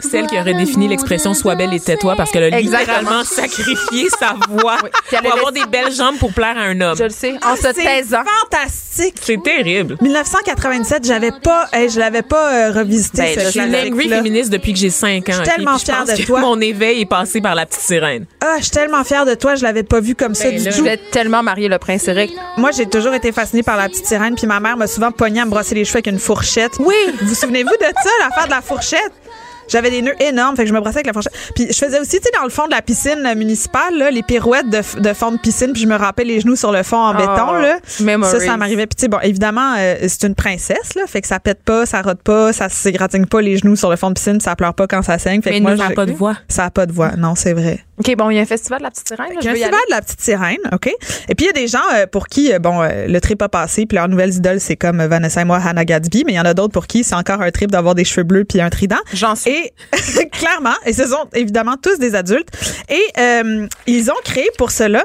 Celle qui a voir le redéfini monde l'expression Sois belle et tais-toi parce qu'elle a Exactement. littéralement sacrifié sa [laughs] voix Oui. Pour avait- avoir des belles jambes pour plaire à un homme. Je le sais. En Ah, se c'est taisant. fantastique. C'est terrible. 1997, j'avais pas, hey, je l'avais pas euh, revisité. Ben, ce Je suis angry féministe depuis que j'ai 5 ans. Je suis tellement je fière pense de que toi. Mon éveil est passé par la petite sirène. Ah, je suis tellement fière de toi, je l'avais pas vu comme ça Ben du là. Je tout. voulais tellement marier le prince Eric. Moi, j'ai toujours été fascinée par la petite sirène, puis ma mère m'a souvent pogné à me brosser les cheveux avec une fourchette. Oui. Vous vous souvenez-vous de ça, l'affaire de la fourchette? J'avais des nœuds énormes, fait que je me brossais avec la fourchette. Puis je faisais aussi, tu sais, dans le fond de la piscine municipale, là, les pirouettes de, de fond de piscine, puis je me rappelais les genoux sur le fond en Oh, béton, là. memories. Ça, ça m'arrivait. Puis tu sais, bon, évidemment, euh, c'est une princesse, là, fait que ça pète pas, ça rote pas, ça s'égratigne pas les genoux sur le fond de piscine, ça pleure pas quand ça saigne. Fait Mais que moi, Ça je- pas de voix. Ça a pas de voix, non, c'est vrai. OK, bon, il y a un festival de la petite sirène. là, Il y a un festival de la petite sirène, OK? Et puis, il y a des gens euh, pour qui, euh, bon, euh, le trip a passé, puis leurs nouvelles idoles, c'est comme Vanessa et moi, Hannah Gadsby, mais il y en a d'autres pour qui c'est encore un trip d'avoir des cheveux bleus puis un trident. J'en suis. Et [laughs] clairement, et ce sont évidemment tous des adultes. Et euh, ils ont créé pour cela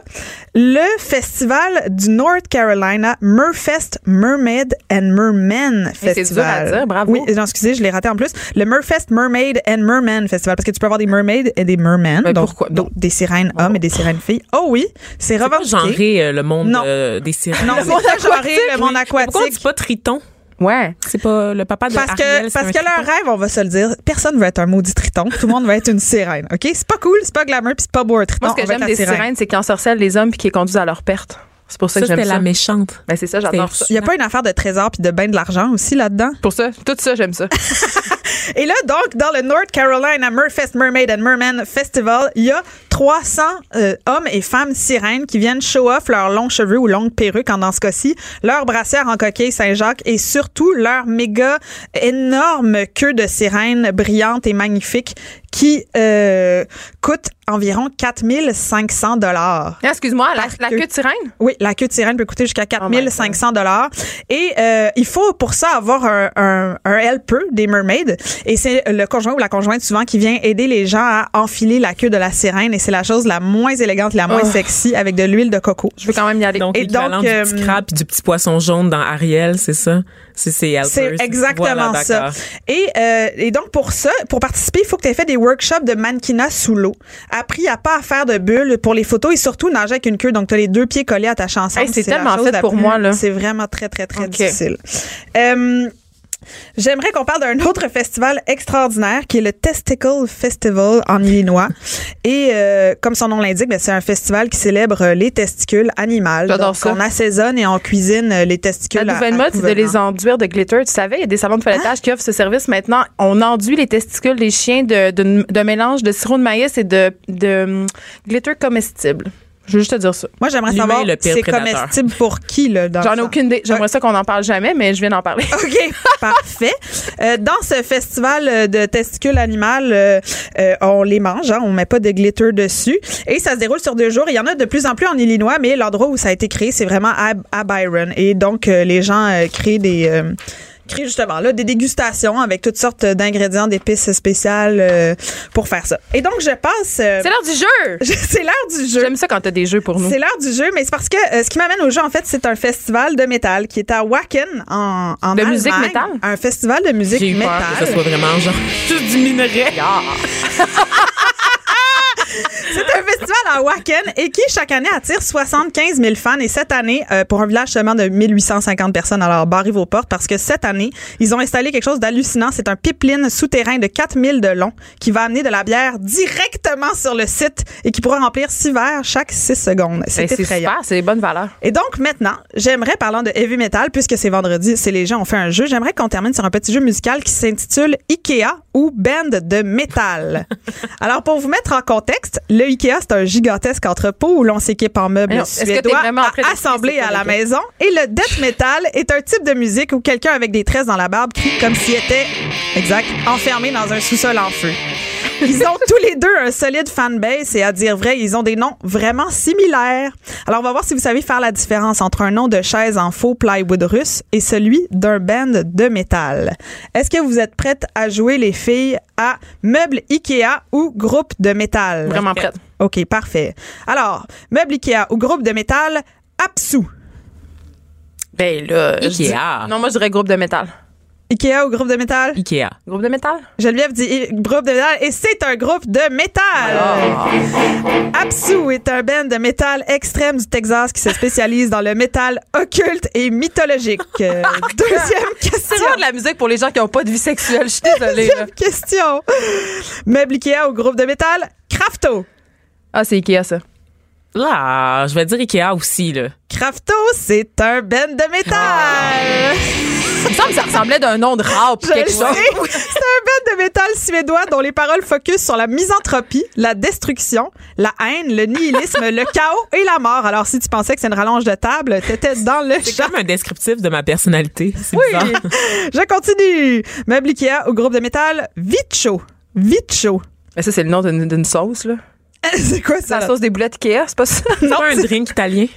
le festival du North Carolina Merfest Mermaid and Merman c'est Festival. dur à dire, bravo. Oui, non, excusez, je l'ai raté en plus. Le Merfest Mermaid and Merman Festival, parce que tu peux avoir des mermaids et des mermen, Mais donc, pourquoi? donc des sirènes hommes et des sirènes filles? Oh oui, c'est C'est pas revendiqué. genré euh, le monde Non. euh, des sirènes? Non, c'est pas genré, aquatique, le monde oui. Pourquoi on aquatique. dit pas triton? Ouais. C'est pas le papa de Parce que, parce un que leur triton. rêve, on va se le dire, personne veut être un maudit triton. Tout le monde veut être une sirène. OK? C'est pas cool, c'est pas glamour, puis c'est pas beau un triton. Moi, ce que j'aime des sirènes, c'est qu'ils ensorcellent les hommes puis qu'ils les conduisent à leur perte. C'est pour ça, Ça, que j'aime ça. la méchante. Ben, c'est ça, j'adore ça. Il y a pas une affaire de trésor puis de bain de l'argent aussi là-dedans? Pour ça, tout ça, j'aime ça. [laughs] Et là, donc, dans le North Carolina Merfest Mermaid and Merman Festival, il y a 300 euh, hommes et femmes sirènes qui viennent show off leurs longs cheveux ou longues perruques, en dans ce cas-ci, leurs brassières en coquille Saint-Jacques et surtout leur méga énorme queue de sirène brillante et magnifique qui euh, coûte environ 4500 dollars. Ah, Excuse-moi, la, queue de sirène? Oui, la queue de sirène peut coûter jusqu'à Oh my 4500 dollars. Et euh, il faut pour ça avoir un, un, un helper des mermaids. Et c'est le conjoint ou la conjointe souvent qui vient aider les gens à enfiler la queue de la sirène. Et c'est la chose la moins élégante, la moins Oh. sexy avec de l'huile de coco. Je veux quand même y aller. Donc, Et donc, du euh, petit crabe puis du petit poisson jaune dans Ariel, c'est ça? C'est exactement Voilà, ça. Et, euh, et donc, pour ça, pour participer, il faut que tu aies fait des workshops de mannequinat sous l'eau. Appris à pas à faire de bulles pour les photos et surtout nager avec une queue. Donc, tu as les deux pieds collés attachés ensemble. Hey, c'est la tellement chose fait pour moi, là. C'est vraiment très, très, très difficile. Euh, J'aimerais qu'on parle d'un autre festival extraordinaire qui est le Testicle Festival en Illinois. [laughs] Et euh, comme son nom l'indique, ben, c'est un festival qui célèbre euh, les testicules animales. Donc, ça. on assaisonne et on cuisine euh, les testicules. La nouvelle à mode, c'est de les enduire de glitter. Tu savais, il y a des salons de toilettage qui offrent ce service maintenant. On enduit les testicules des chiens de, de, de mélange de sirop de maïs et de, de hum, glitter comestible. Je veux juste te dire ça. Moi, j'aimerais savoir c'est comestible pour qui, là, dans J'en ai aucune idée. J'aimerais ça qu'on n'en parle jamais, mais je viens d'en parler. [laughs] OK, parfait. Euh, dans ce festival euh, de testicules animales, euh, euh, on les mange, hein, on met pas de glitter dessus. Et ça se déroule sur deux jours. Il y en a de plus en plus en Illinois, mais l'endroit où ça a été créé, c'est vraiment à, à Byron. Et donc, euh, les gens créent des... justement là des dégustations avec toutes sortes d'ingrédients d'épices spéciales euh, pour faire ça. Et donc je passe euh, C'est l'heure du jeu! [laughs] c'est l'heure du jeu. J'aime ça quand t'as des jeux pour nous. C'est l'heure du jeu, mais c'est parce que euh, ce qui m'amène au jeu, en fait, c'est un festival de métal qui est à Wacken, en, en De musique Allemagne. métal? Un festival de musique J'ai eu peur que métal. ce soit vraiment genre [laughs] juste du minerai. [laughs] C'est un festival à Wacken et qui, chaque année, attire 75 000 fans. Et cette année, euh, pour un village seulement de 1850 personnes, alors barrez vos portes parce que cette année, ils ont installé quelque chose d'hallucinant. C'est un pipeline souterrain de 4000 de long qui va amener de la bière directement sur le site et qui pourra remplir 6 verres chaque 6 secondes. C'est c'est effrayant. super, c'est des bonnes valeurs. Et donc maintenant, j'aimerais, parlant de heavy metal, puisque c'est vendredi, c'est les gens ont fait un jeu, j'aimerais qu'on termine sur un petit jeu musical qui s'intitule Ikea ou Band de métal. [laughs] Alors pour vous mettre en contexte, le Ikea c'est un gigantesque entrepôt où l'on s'équipe en meubles suédois à quoi à la maison. Et le death metal est un type de musique où quelqu'un avec des tresses dans la barbe crie comme s'il était, exact, enfermé dans un sous-sol en feu. Ils ont tous les deux un solide fanbase et à dire vrai, ils ont des noms vraiment similaires. Alors, on va voir si vous savez faire la différence entre un nom de chaise en faux plywood russe et celui d'un band de métal. Est-ce que vous êtes prêtes à jouer, les filles, à meubles Ikea ou groupe de métal? Vraiment prête. OK, parfait. Alors, meubles Ikea ou groupe de métal, Apsu. Ben là, je Ikea. dis- Non, moi je dirais groupe de métal. Ikea ou groupe de métal? Ikea. Groupe de métal? Geneviève dit i- groupe de métal et c'est un groupe de métal. Apsu est un band de métal extrême du Texas qui se spécialise dans le métal occulte et mythologique. Euh, [laughs] Deuxième C'est question. vraiment de la musique pour les gens qui n'ont pas de vie sexuelle. Je suis désolée. Deuxième question. Meuble Ikea ou groupe de métal? Crafto. Ah, c'est Ikea, ça. Là, je vais dire Ikea aussi, là. Crafto, c'est un band de métal. Il me semble que ça ressemblait d'un nom de rap quelque chose. [laughs] C'est un band de métal suédois dont les paroles focusent sur la misanthropie, la destruction, la haine, le nihilisme, le chaos et la mort. Alors, si tu pensais que c'est une rallonge de table, t'étais dans le C'est comme un descriptif de ma personnalité. C'est Oui. bizarre. [laughs] Je continue. Meuble Ikea au groupe de métal Vicho. Vicho. Mais ça, c'est le nom d'une d'une sauce, là. [laughs] c'est quoi C'est ça? la sauce des boulettes Ikea, c'est pas ça? C'est Non, pas [laughs] un c'est- drink italien.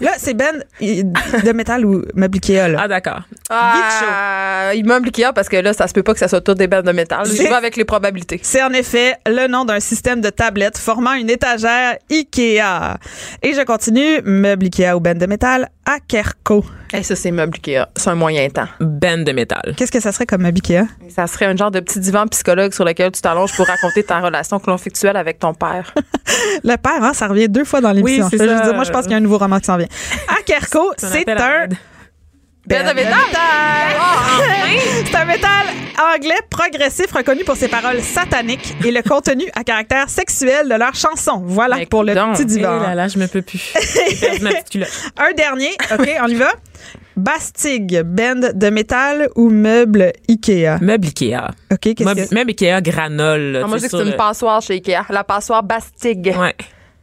Là, c'est Ben de métal ou Meuble Ikea, là. Ah, d'accord. Ah, il meuble Ikea parce que là, ça se peut pas que ça soit toutes des bandes de métal. Je vais avec les probabilités. C'est en effet le nom d'un système de tablettes formant une étagère Ikea. Et je continue. Meuble Ikea ou Ben de métal Akerco. Et ça, c'est meuble Ikea. C'est un moyen temps. Ben de métal. Qu'est-ce que ça serait comme meuble Ikea? Ça serait un genre de petit divan psychologue sur lequel tu t'allonges pour raconter ta relation conflictuelle avec ton père. [laughs] Le père, hein, ça revient deux fois dans l'émission. Oui, c'est Je veux ça. dire, moi, je pense qu'il y a un nouveau roman qui s'en vient. Akerco, [laughs] C'est un c'est à. Ben métal? [laughs] C'est un métal anglais progressif reconnu pour ses paroles sataniques et le contenu à caractère sexuel de leurs chansons. Voilà Mais pour le donc, petit Eh divan. là là, je me peux plus. Ma. [laughs] Un dernier, OK, on y va. Bastig, band de métal ou meuble Ikea? Meuble Ikea. OK, qu'est-ce que meuble Ikea granole. là, Ah, moi, je dis que c'est une passoire chez Ikea. La passoire Bastig. Ouais.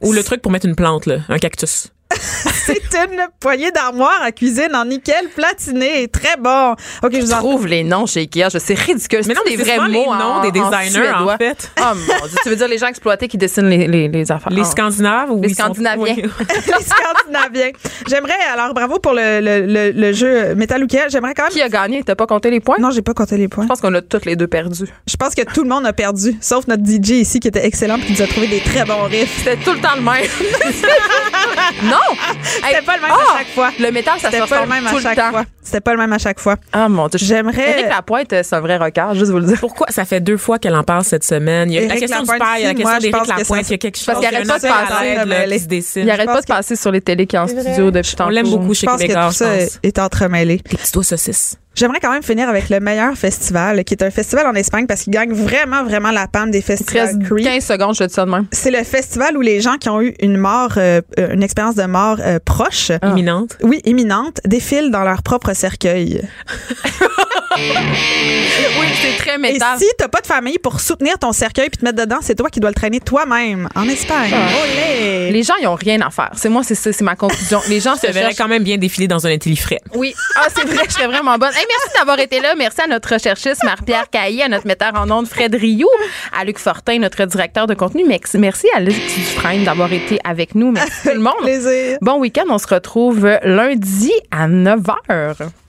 Ou le truc pour mettre une plante, là, un cactus. [laughs] c'est une poignée d'armoire à cuisine en nickel platiné. Très bon. OK, je Je vous en trouve les noms chez Ikea. Je sais ridicule. Mais non, C'est des c'est vrais les mots noms en- des designers, en fait. [laughs] Oh mon Dieu. Tu veux dire les gens exploités qui dessinent les, les, les affaires? Les Ah. Scandinaves ou Les sont- Scandinaviens. [laughs] Les Scandinaviens. J'aimerais, alors bravo pour le, le, le, le jeu Metal ou. J'aimerais quand même. Qui a gagné? T'as pas compté les points? Non, j'ai pas compté les points. Je pense qu'on a toutes les deux perdu. Je pense que tout le monde a perdu, sauf notre DJ ici qui était excellent et qui nous a trouvé des très bons riffs. C'était tout le temps le même. non! C'était pas le même Ah! à chaque fois. Le métal, ça se C'était pas le ressemble même tout à le chaque temps. fois. C'était pas le même à chaque fois. Ah mon Dieu. J'aimerais. Éric Lapointe, c'est un vrai record, juste vous le dire. Pourquoi? Ça fait deux fois qu'elle en parle cette semaine. Il y a la Éric question du Lapointe, père, il y a la si, moi, question je d'Éric pense que Lapointe, ça- il y a quelque chose. Parce qu'il arrête pas de passer, là, qui se dessine. Il arrête pas de passer sur les télés qui est en studio depuis tantôt. On l'aime beaucoup chez Je pense que Québécois, tout ça je est, pense. est entremêlé. Les petits doigts saucisses. J'aimerais quand même finir avec le meilleur festival, qui est un festival en Espagne parce qu'il gagne vraiment, vraiment la panne des festivals reste Creep. 15 secondes, je te dis ça de même. C'est le festival où les gens qui ont eu une mort, euh, une expérience de mort euh, proche, Imminente. oui, imminente, défilent dans leur propre cercueil. [laughs] Oui, c'est très Et métal. si t'as pas de famille pour soutenir ton cercueil puis te mettre dedans, c'est toi qui dois le traîner toi-même en Espagne. Olé! Les gens, ils ont rien à faire. C'est moi, c'est ça, c'est ma conclusion. Les gens [laughs] Je se cherchent. quand même bien défiler dans un intelli-frais. Oui. Ah, c'est vrai, je serais vraiment bonne. Hey, merci d'avoir été là. Merci à notre recherchiste Marie-Pierre Caillé, à notre metteur en ondes Fred Rioux, à Luc Fortin, notre directeur de contenu. Merci, à Luc Dufresne d'avoir été avec nous. Merci tout le monde. Plaisir. Bon week-end. On se retrouve lundi à 9 h.